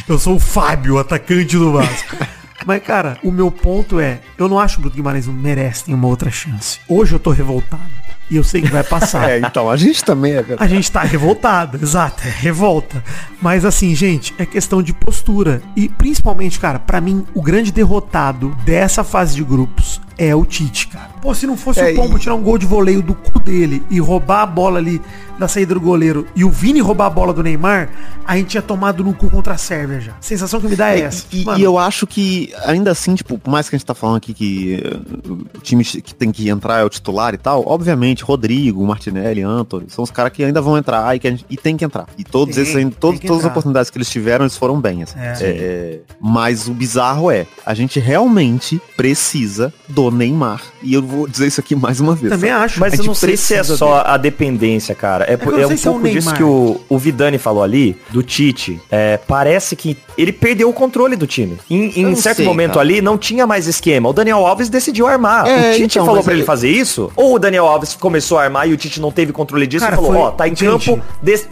eu sou o Fábio, atacante do Vasco. Mas, cara, o meu ponto é, eu não acho que o Bruno Guimarães não merece nenhuma outra chance. Hoje eu tô revoltado. E eu sei que vai passar. é, então, a gente também é. A gente tá revoltado, exato, é revolta. Mas assim, gente, é questão de postura. E principalmente, cara, para mim, o grande derrotado dessa fase de grupos é o Tite, cara. Pô, se não fosse é, o Pombo e... tirar um gol de voleio do cu dele e roubar a bola ali da saída do goleiro e o Vini roubar a bola do Neymar, a gente tinha tomado no cu contra a Sérvia já. A sensação que me dá é, é essa. E, e, eu acho que, ainda assim, tipo, por mais que a gente tá falando aqui que uh, o time que tem que entrar é o titular e tal, obviamente, Rodrigo, Martinelli, Antony, são os caras que ainda vão entrar e, que gente, e tem que entrar. E todos esses, todos, todas as oportunidades que eles tiveram, eles foram bem. Assim. É. É, é, mas o bizarro é, a gente realmente precisa do Neymar. E eu vou dizer isso aqui mais uma vez. Também sabe? acho. Mas eu não sei se é só a dependência, cara. É, é, é um pouco disso que o, o Vidani falou ali, do Tite. É, parece que ele perdeu o controle do time. Em, em certo sei, momento cara. ali, não tinha mais esquema. O Daniel Alves decidiu armar. É, o Tite então, falou para ele fazer isso? Ou o Daniel Alves começou a armar e o Tite não teve controle disso cara, e falou, ó, oh, tá em Entendi. campo,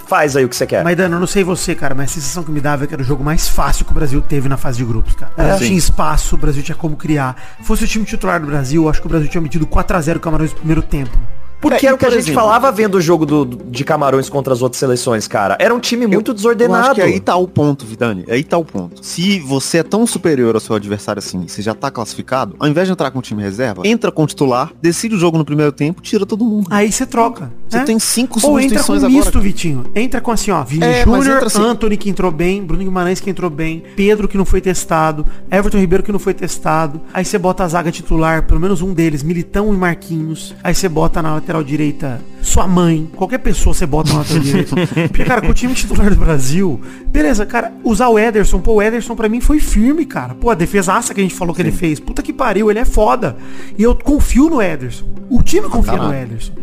faz aí o que você quer. Mas, Dano, eu não sei você, cara, mas a sensação que me dava é que era o jogo mais fácil que o Brasil teve na fase de grupos, cara. É, tinha espaço, o Brasil tinha como criar. Fosse o time titular do Brasil, acho que o Brasil tinha metido 4x0 Camarões no primeiro tempo. Porque é, era o que a gente exemplo, falava vendo o jogo do, de Camarões contra as outras seleções, cara. Era um time muito eu, desordenado. Eu acho que aí tá o ponto, Vidani. Aí tá o ponto. Se você é tão superior ao seu adversário assim, você já tá classificado, ao invés de entrar com o time reserva, entra com o titular, decide o jogo no primeiro tempo, tira todo mundo. Aí você troca. Você né? tem cinco Ou entra com misto, agora. Vitinho. Entra com assim, ó, Vini é, Júnior, assim... Anthony que entrou bem, Bruno Guimarães que entrou bem, Pedro que não foi testado, Everton Ribeiro que não foi testado. Aí você bota a zaga titular, pelo menos um deles, Militão e Marquinhos. Aí você bota na lateral direita sua mãe, qualquer pessoa você bota no lateral direito. Porque, cara, com o time titular do Brasil, beleza, cara, usar o Ederson, pô, o Ederson pra mim foi firme, cara. Pô, a defesa aça que a gente falou que Sim. ele fez, puta que pariu, ele é foda. E eu confio no Ederson. O time confia no Ederson.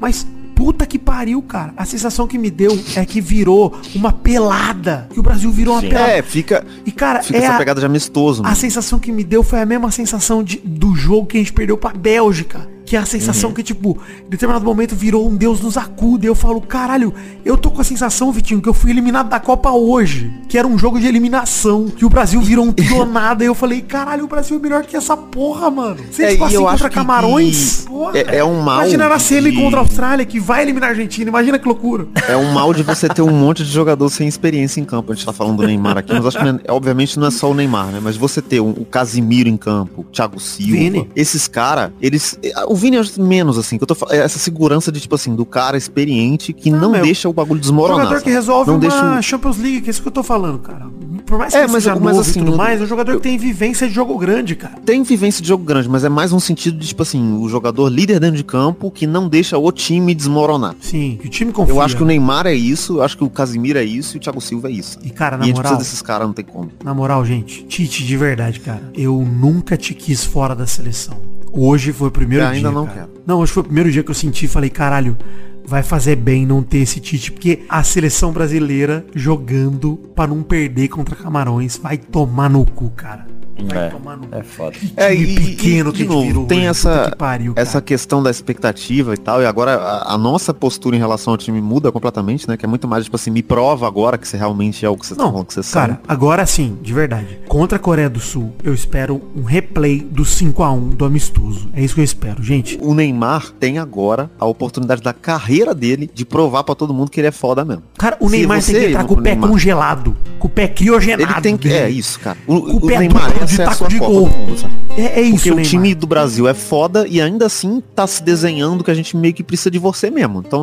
Mas puta que pariu, cara. A sensação que me deu é que virou uma pelada. Que o Brasil virou uma Sim. pelada. É, fica. E, cara, fica é essa a, pegada de amistoso. A sensação que me deu foi a mesma sensação de, do jogo que a gente perdeu pra Bélgica. Que é a sensação uhum. que, tipo, em determinado momento virou um Deus nos acuda. E eu falo, caralho, eu tô com a sensação, Vitinho, que eu fui eliminado da Copa hoje. Que era um jogo de eliminação. Que o Brasil virou um tudo ou nada. E eu falei, caralho, o Brasil é melhor que essa porra, mano. Você é, tipo assim contra Camarões. Que... É, é, um mal. Imagina a semi de... contra a Austrália, que vai eliminar a Argentina. Imagina que loucura. É um mal de você ter um monte de jogador sem experiência em campo. A gente tá falando do Neymar aqui, mas acho que, é, obviamente, não é só o Neymar, né? Mas você ter um, o Casimiro em campo, o Thiago Silva. Vini. Esses caras, eles. O Vini é menos assim, que eu tô é essa segurança de, tipo assim, do cara experiente que não, não deixa o bagulho desmoronar. Jogador que resolve não uma deixa... Champions League, que é isso que eu tô falando, cara. Por mais que é, mas, seja mas assim, tudo mais, é um jogador eu... que tem vivência de jogo grande, cara. Tem vivência de jogo grande, mas é mais um sentido de, tipo assim, o jogador líder dentro de campo que não deixa o time desmoronar. Sim, que o time confia. Eu acho que o Neymar é isso, eu acho que o Casimiro é isso e o Thiago Silva é isso. E, cara, na e moral... desses caras, não tem como. Na moral, gente, Tite, de verdade, cara, eu nunca te quis fora da seleção. Hoje foi o primeiro eu dia. Ainda não cara. quero. Não, hoje foi o primeiro dia que eu senti falei, caralho, vai fazer bem não ter esse Tite, porque a seleção brasileira jogando para não perder contra Camarões vai tomar no cu, cara. Vai é, tomar no... é foda. Que é, e, pequeno e, que novo, virou, tem essa, que pariu, essa questão da expectativa e tal, e agora a, a, nossa postura em relação ao time muda completamente, né? Que é muito mais, tipo assim, me prova agora que você realmente é o que você tá Não, tá falando que você cara, sabe. agora sim, de verdade. Contra a Coreia do Sul, eu espero um replay do 5 a 1 do amistoso. É isso que eu espero, gente. O Neymar tem agora a oportunidade da carreira dele de provar para todo mundo que ele é foda mesmo. Cara, o Neymar tem que entrar com o pé Neymar... congelado, com o pé criogenado. Ele tem que, é isso, cara. O, o, o Neymar é de taco de gol. É, é, isso, Porque Neymar. o time do Brasil é foda e ainda assim tá se desenhando que a gente meio que precisa de você mesmo. Então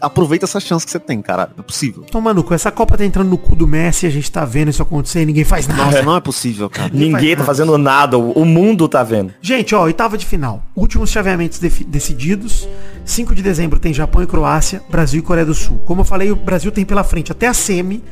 aproveita essa chance que você tem, cara. É possível. Tomando cu, essa Copa tá entrando no cu do Messi, a gente tá vendo isso acontecer e ninguém faz nada. Nossa, não é possível, cara. ninguém, ninguém tá fazendo nada, o mundo tá vendo. Gente, ó, oitava de final. Últimos chaveamentos decididos. 5 de dezembro tem Japão e Croácia, Brasil e Coreia do Sul. Como eu falei, o Brasil tem pela frente até a semi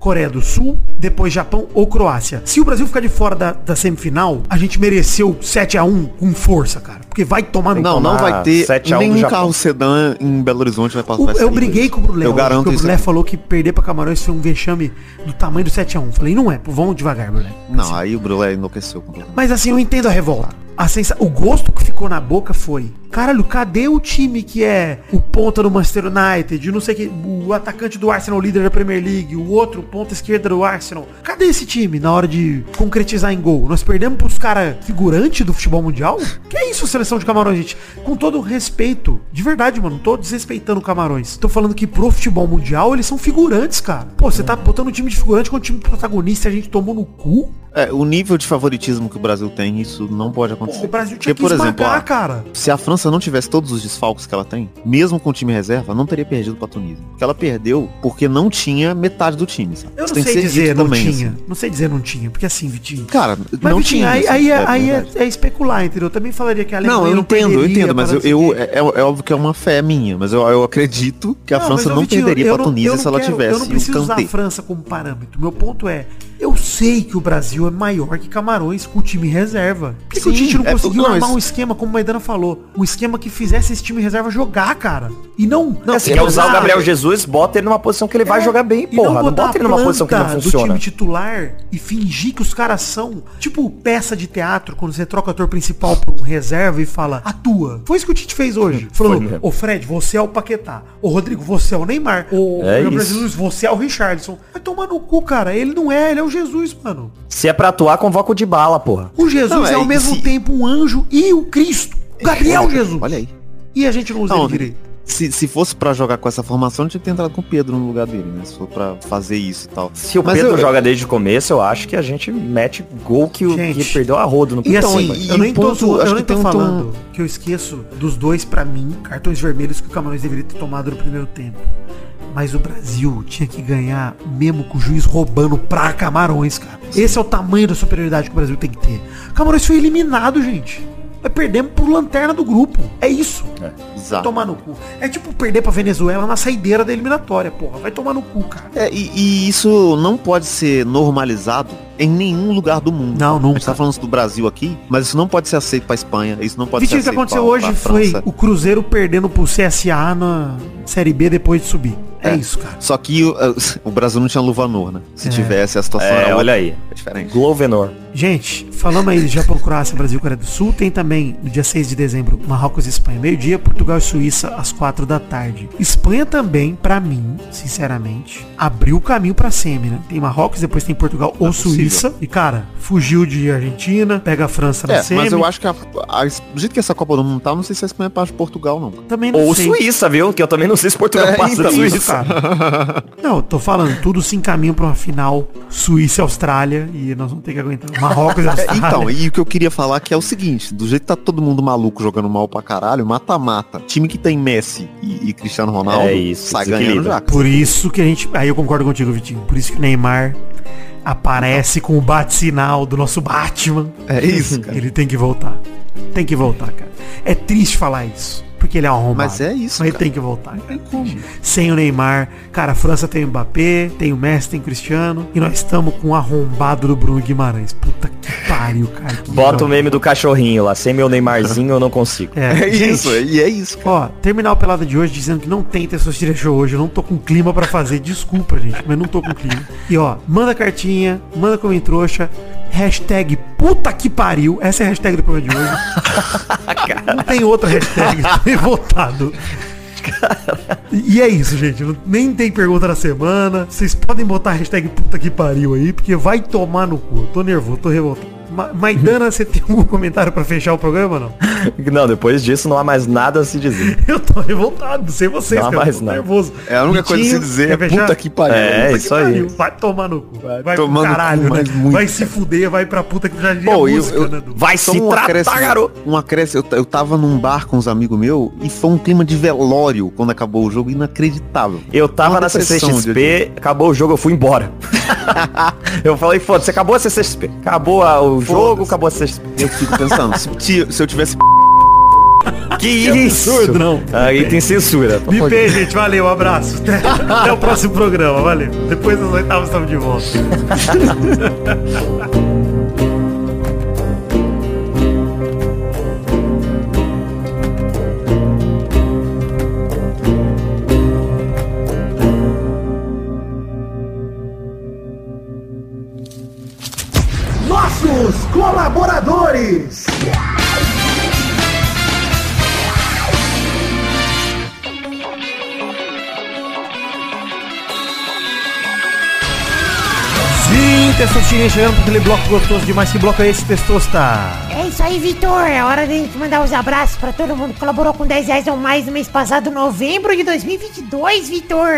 Coreia do Sul, depois Japão ou Croácia. Se o Brasil ficar de fora da, da semifinal, a gente mereceu 7 a 1 com força, cara. Porque vai tomar no Não, não vai ter nenhum carro sedã em Belo Horizonte vai passar. O, eu briguei com o Brulé. Eu garanto O Brulé falou que perder pra Camarões foi um vexame do tamanho do 7 a 1 Falei, não é, vamos devagar, Brulé. Não, assim. aí o Brulé enlouqueceu. Mas assim, eu entendo a revolta. A. O gosto que ficou na boca foi Caralho, cadê o time que é o ponta do Manchester United, não sei que, o atacante do Arsenal, líder da Premier League, o outro ponta esquerda do Arsenal? Cadê esse time na hora de concretizar em gol? Nós perdemos pros caras figurantes do futebol mundial? Que é isso, seleção de Camarões, gente? Com todo respeito, de verdade, mano, tô desrespeitando Camarões. Tô falando que pro futebol mundial eles são figurantes, cara. Pô, você tá botando um time de figurante com um time protagonista e a gente tomou no cu? É, o nível de favoritismo que o Brasil tem, isso não pode acontecer. O Brasil tinha Porque, por exemplo, a, cara. se a França não tivesse todos os desfalques que ela tem, mesmo com o time reserva, não teria perdido pra Tunísia. Porque ela perdeu porque não tinha metade do time, sabe? Eu não sei dizer não também, tinha. Assim. Não sei dizer não tinha, porque assim, Vitinho. Cara, mas, não Vitinho, tinha. Aí, aí, é, aí é, é, especular, entendeu? Eu também falaria que a Alemanha Não, eu entendo, eu entendo, mas eu, eu é, é, óbvio que é uma fé minha, mas eu, eu acredito que a não, França não Vitinho, perderia pra Tunísia se ela tivesse. Eu não preciso usar a França como parâmetro. Meu ponto é, eu sei que o Brasil é maior que Camarões com o time reserva. Por que, Sim, que o Tite não é, conseguiu armar um esquema, como o Maidana falou? Um esquema que fizesse esse time reserva jogar, cara. E não. não se quer usar o Gabriel Jesus, bota ele numa posição que ele é, vai jogar bem, porra. Não, não bota ele numa posição que não funciona. do time titular e fingir que os caras são, tipo, peça de teatro, quando você troca o ator principal por um reserva e fala, atua. Foi isso que o Tite fez hoje. Falou, ô Fred, você é o Paquetá. Ô Rodrigo, você é o Neymar. Ô é Gabriel Jesus, você é o Richardson. Vai tomar no cu, cara. Ele não é, ele é o Jesus, mano. Se é pra atuar, convoca o de bala, porra. O Jesus não, é, é ao mesmo se... tempo um anjo e o Cristo. Gabriel olha, Jesus. Olha aí. E a gente não usa não, ele direito. Se, se fosse para jogar com essa formação, tinha que ter entrado com o Pedro no lugar dele, né? Se for pra fazer isso e tal. Se o Mas Pedro eu, joga desde o começo, eu acho que a gente mete gol que, o, que perdeu a rodo no E então, assim, eu, nem ponto, tô, eu nem tô falando um... que eu esqueço dos dois, para mim, cartões vermelhos que o Camarões deveria ter tomado no primeiro tempo. Mas o Brasil tinha que ganhar mesmo com o juiz roubando pra Camarões, cara. Esse é o tamanho da superioridade que o Brasil tem que ter. Camarões foi eliminado, gente. Vai perdemos pro lanterna do grupo. É isso. É, exato. Tomar no cu. É tipo perder pra Venezuela na saideira da eliminatória, porra. Vai tomar no cu, cara. É, e, e, isso não pode ser normalizado em nenhum lugar do mundo. Não, nunca. A gente tá falando do Brasil aqui, mas isso não pode ser aceito pra Espanha. Isso não pode Vitinho, ser aceito O que aconteceu pra, hoje pra foi o Cruzeiro perdendo pro CSA na Série B depois de subir. É, é, isso, cara. Só que o, o Brasil não tinha Luvanor, né? Se é. tivesse, a situação é, era olha aí. É diferente. Glovenor. Gente, falando aí de Japão, Croácia, Brasil e Coreia do Sul, tem também, no dia 6 de dezembro, Marrocos e Espanha, meio-dia, Portugal e Suíça, às 4 da tarde. Espanha também, para mim, sinceramente, abriu o caminho pra semi, né? Tem Marrocos, depois tem Portugal ou Suíça. E, cara, fugiu de Argentina, pega a França na é, semi. Mas eu acho que a, a, do jeito que essa Copa do Mundo tá, não sei se a Espanha é parte de Portugal, não. Também não ou sei. Suíça, viu? Que eu também não sei se Portugal é, passa então, Suíça. Cara. não, tô falando, tudo se encaminha pra uma final Suíça e Austrália e nós vamos ter que aguentar. Marrocos e Austrália. então, e o que eu queria falar que é o seguinte, do jeito que tá todo mundo maluco jogando mal pra caralho, mata-mata. Time que tem Messi e, e Cristiano Ronaldo é isso, sai ganhando já. Por isso que a gente, aí eu concordo contigo, Vitinho, por isso que o Neymar aparece com o bate-sinal do nosso Batman. É isso, cara. Ele tem que voltar. Tem que voltar, cara. É triste falar isso porque ele é um arrombado. Mas é isso, Mas ele tem que voltar. Não tem como. Sem o Neymar. Cara, a França tem o Mbappé, tem o Messi, tem o Cristiano. E nós estamos com o arrombado do Bruno Guimarães. Puta que pariu, cara. Que Bota o meme do cachorrinho lá. Sem meu Neymarzinho eu não consigo. É, é gente, isso, e é isso. Cara. Ó, terminar o pelada de hoje dizendo que não tem Testosterone Show hoje. Eu não tô com clima para fazer. Desculpa, gente, mas não tô com clima. E ó, manda cartinha, manda como trouxa. Hashtag puta que pariu. Essa é a hashtag do programa de hoje. não tem outra hashtag revoltado. E é isso, gente. Nem tem pergunta da semana. Vocês podem botar a hashtag puta que pariu aí, porque vai tomar no cu. Tô nervoso, tô revoltado. Maidana, você tem algum comentário para fechar o programa não? Não, depois disso não há mais nada a se dizer. eu tô revoltado, sei vocês, não há mais nada. nervoso. É a única coisa a se dizer, é puta que pariu. É, puta isso aí. Vai tomar no cu. Vai, vai pro caralho, cu, né? Vai se fuder, vai pra puta que já Pô, música, eu, eu, né, Vai se um tratar, acréscimo, garoto. Um acréscimo, eu, eu tava num bar com uns amigos meus e foi um clima de velório quando acabou o jogo, inacreditável. Eu tava na CCXP, acabou o jogo, eu fui embora. eu falei, foda-se, acabou a CCXP. Acabou a, o jogo, acabou a. Eu fico pensando, se, se eu tivesse que isso? absurdo, não. Aí tem censura. Me gente. Valeu, um abraço. Até, até o próximo programa. Valeu. Depois das oitavas estamos de volta. Testosterinha chegando com aquele bloco gostoso demais. Que bloco é esse, Testosta? É isso aí, Vitor. É hora de a gente mandar os abraços pra todo mundo que colaborou com 10 reais ou mais no mês passado, novembro de 2022, Vitor.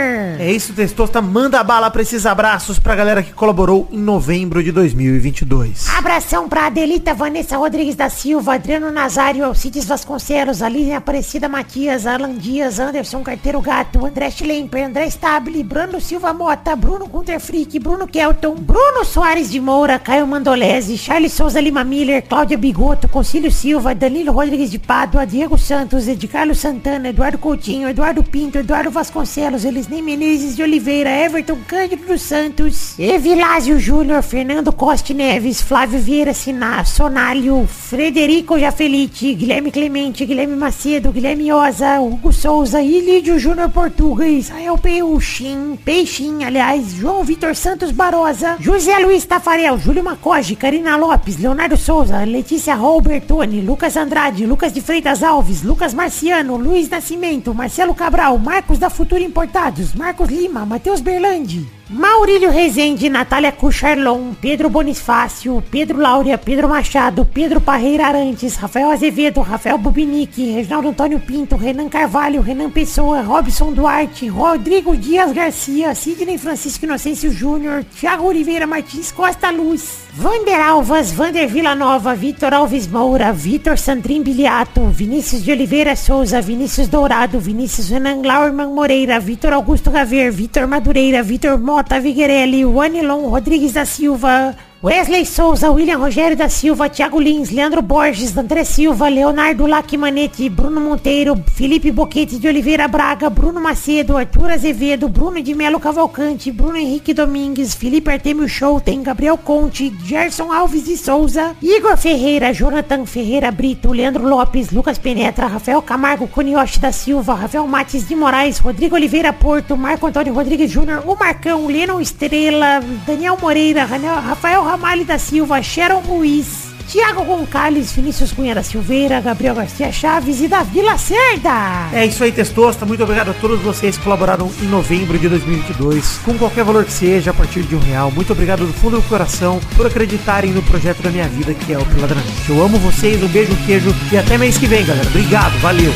É isso, Testosta. Manda bala pra esses abraços pra galera que colaborou em novembro de 2022. Abração pra Adelita Vanessa Rodrigues da Silva, Adriano Nazário, Alcides Vasconcelos, Aline Aparecida Matias, Alan Dias, Anderson Carteiro Gato, André Schlemper, André Stabile, Bruno Silva Mota, Bruno Gunter Frick, Bruno Kelton, Bruno Soares de Moura, Caio Mandolese, Charles Souza Lima Miller, Cláudia Bigoto, Concílio Silva, Danilo Rodrigues de Pádua, Diego Santos, Edcarlo Santana, Eduardo Coutinho, Eduardo Pinto, Eduardo Vasconcelos, Elisnei Menezes de Oliveira, Everton Cândido dos Santos, Evilásio Júnior, Fernando Costa Neves, Flávio Vieira Siná, Sonálio, Frederico Jafelite, Guilherme Clemente, Guilherme Macedo, Guilherme Oza, Hugo Souza, Ilídio Júnior Portuga, Israel Peixinho, Peixinho, aliás, João Vitor Santos Barosa, José Luiz Tafarel, Júlio Macoge, Karina Lopes, Leonardo Souza, Letícia Robertoni, Lucas Andrade, Lucas de Freitas Alves, Lucas Marciano, Luiz Nascimento, Marcelo Cabral, Marcos da Futura Importados, Marcos Lima, Matheus Berlandi. Maurílio Rezende, Natália Cucharlon, Pedro Bonifácio, Pedro Laura, Pedro Machado, Pedro Parreira Arantes, Rafael Azevedo, Rafael Bubinique, Reginaldo Antônio Pinto, Renan Carvalho, Renan Pessoa, Robson Duarte, Rodrigo Dias Garcia, Sidney Francisco Inocêncio Júnior, Thiago Oliveira Martins Costa Luz, Vander Alvas, Vander Nova, Vitor Alves Moura, Vitor Sandrin Biliato, Vinícius de Oliveira Souza, Vinícius Dourado, Vinícius Renan Laurman Moreira, Vitor Augusto Gaver, Vitor Madureira, Vitor Mota Viguerelli, Wanilon Rodrigues da Silva, Wesley Souza, William Rogério da Silva, Thiago Lins, Leandro Borges, André Silva, Leonardo Lacmanete, Bruno Monteiro, Felipe Boquete de Oliveira Braga, Bruno Macedo, Arthur Azevedo, Bruno de Melo Cavalcante, Bruno Henrique Domingues, Felipe Artemio tem Gabriel Conte, Gerson Alves de Souza, Igor Ferreira, Jonathan Ferreira Brito, Leandro Lopes, Lucas Penetra, Rafael Camargo Cunioche da Silva, Rafael Mates de Moraes, Rodrigo Oliveira Porto, Marco Antônio Rodrigues Júnior, o Marcão, Lennon Estrela, Daniel Moreira, Rafael Ramalho da Silva, Sharon Ruiz, Tiago Gonçalves, Vinícius Cunha da Silveira, Gabriel Garcia Chaves e Davi Lacerda. É isso aí, Testosta. Muito obrigado a todos vocês que colaboraram em novembro de 2022, com qualquer valor que seja, a partir de um real. Muito obrigado do fundo do coração por acreditarem no projeto da minha vida, que é o Peladranete. Eu amo vocês, um beijo, um queijo e até mês que vem, galera. Obrigado, valeu.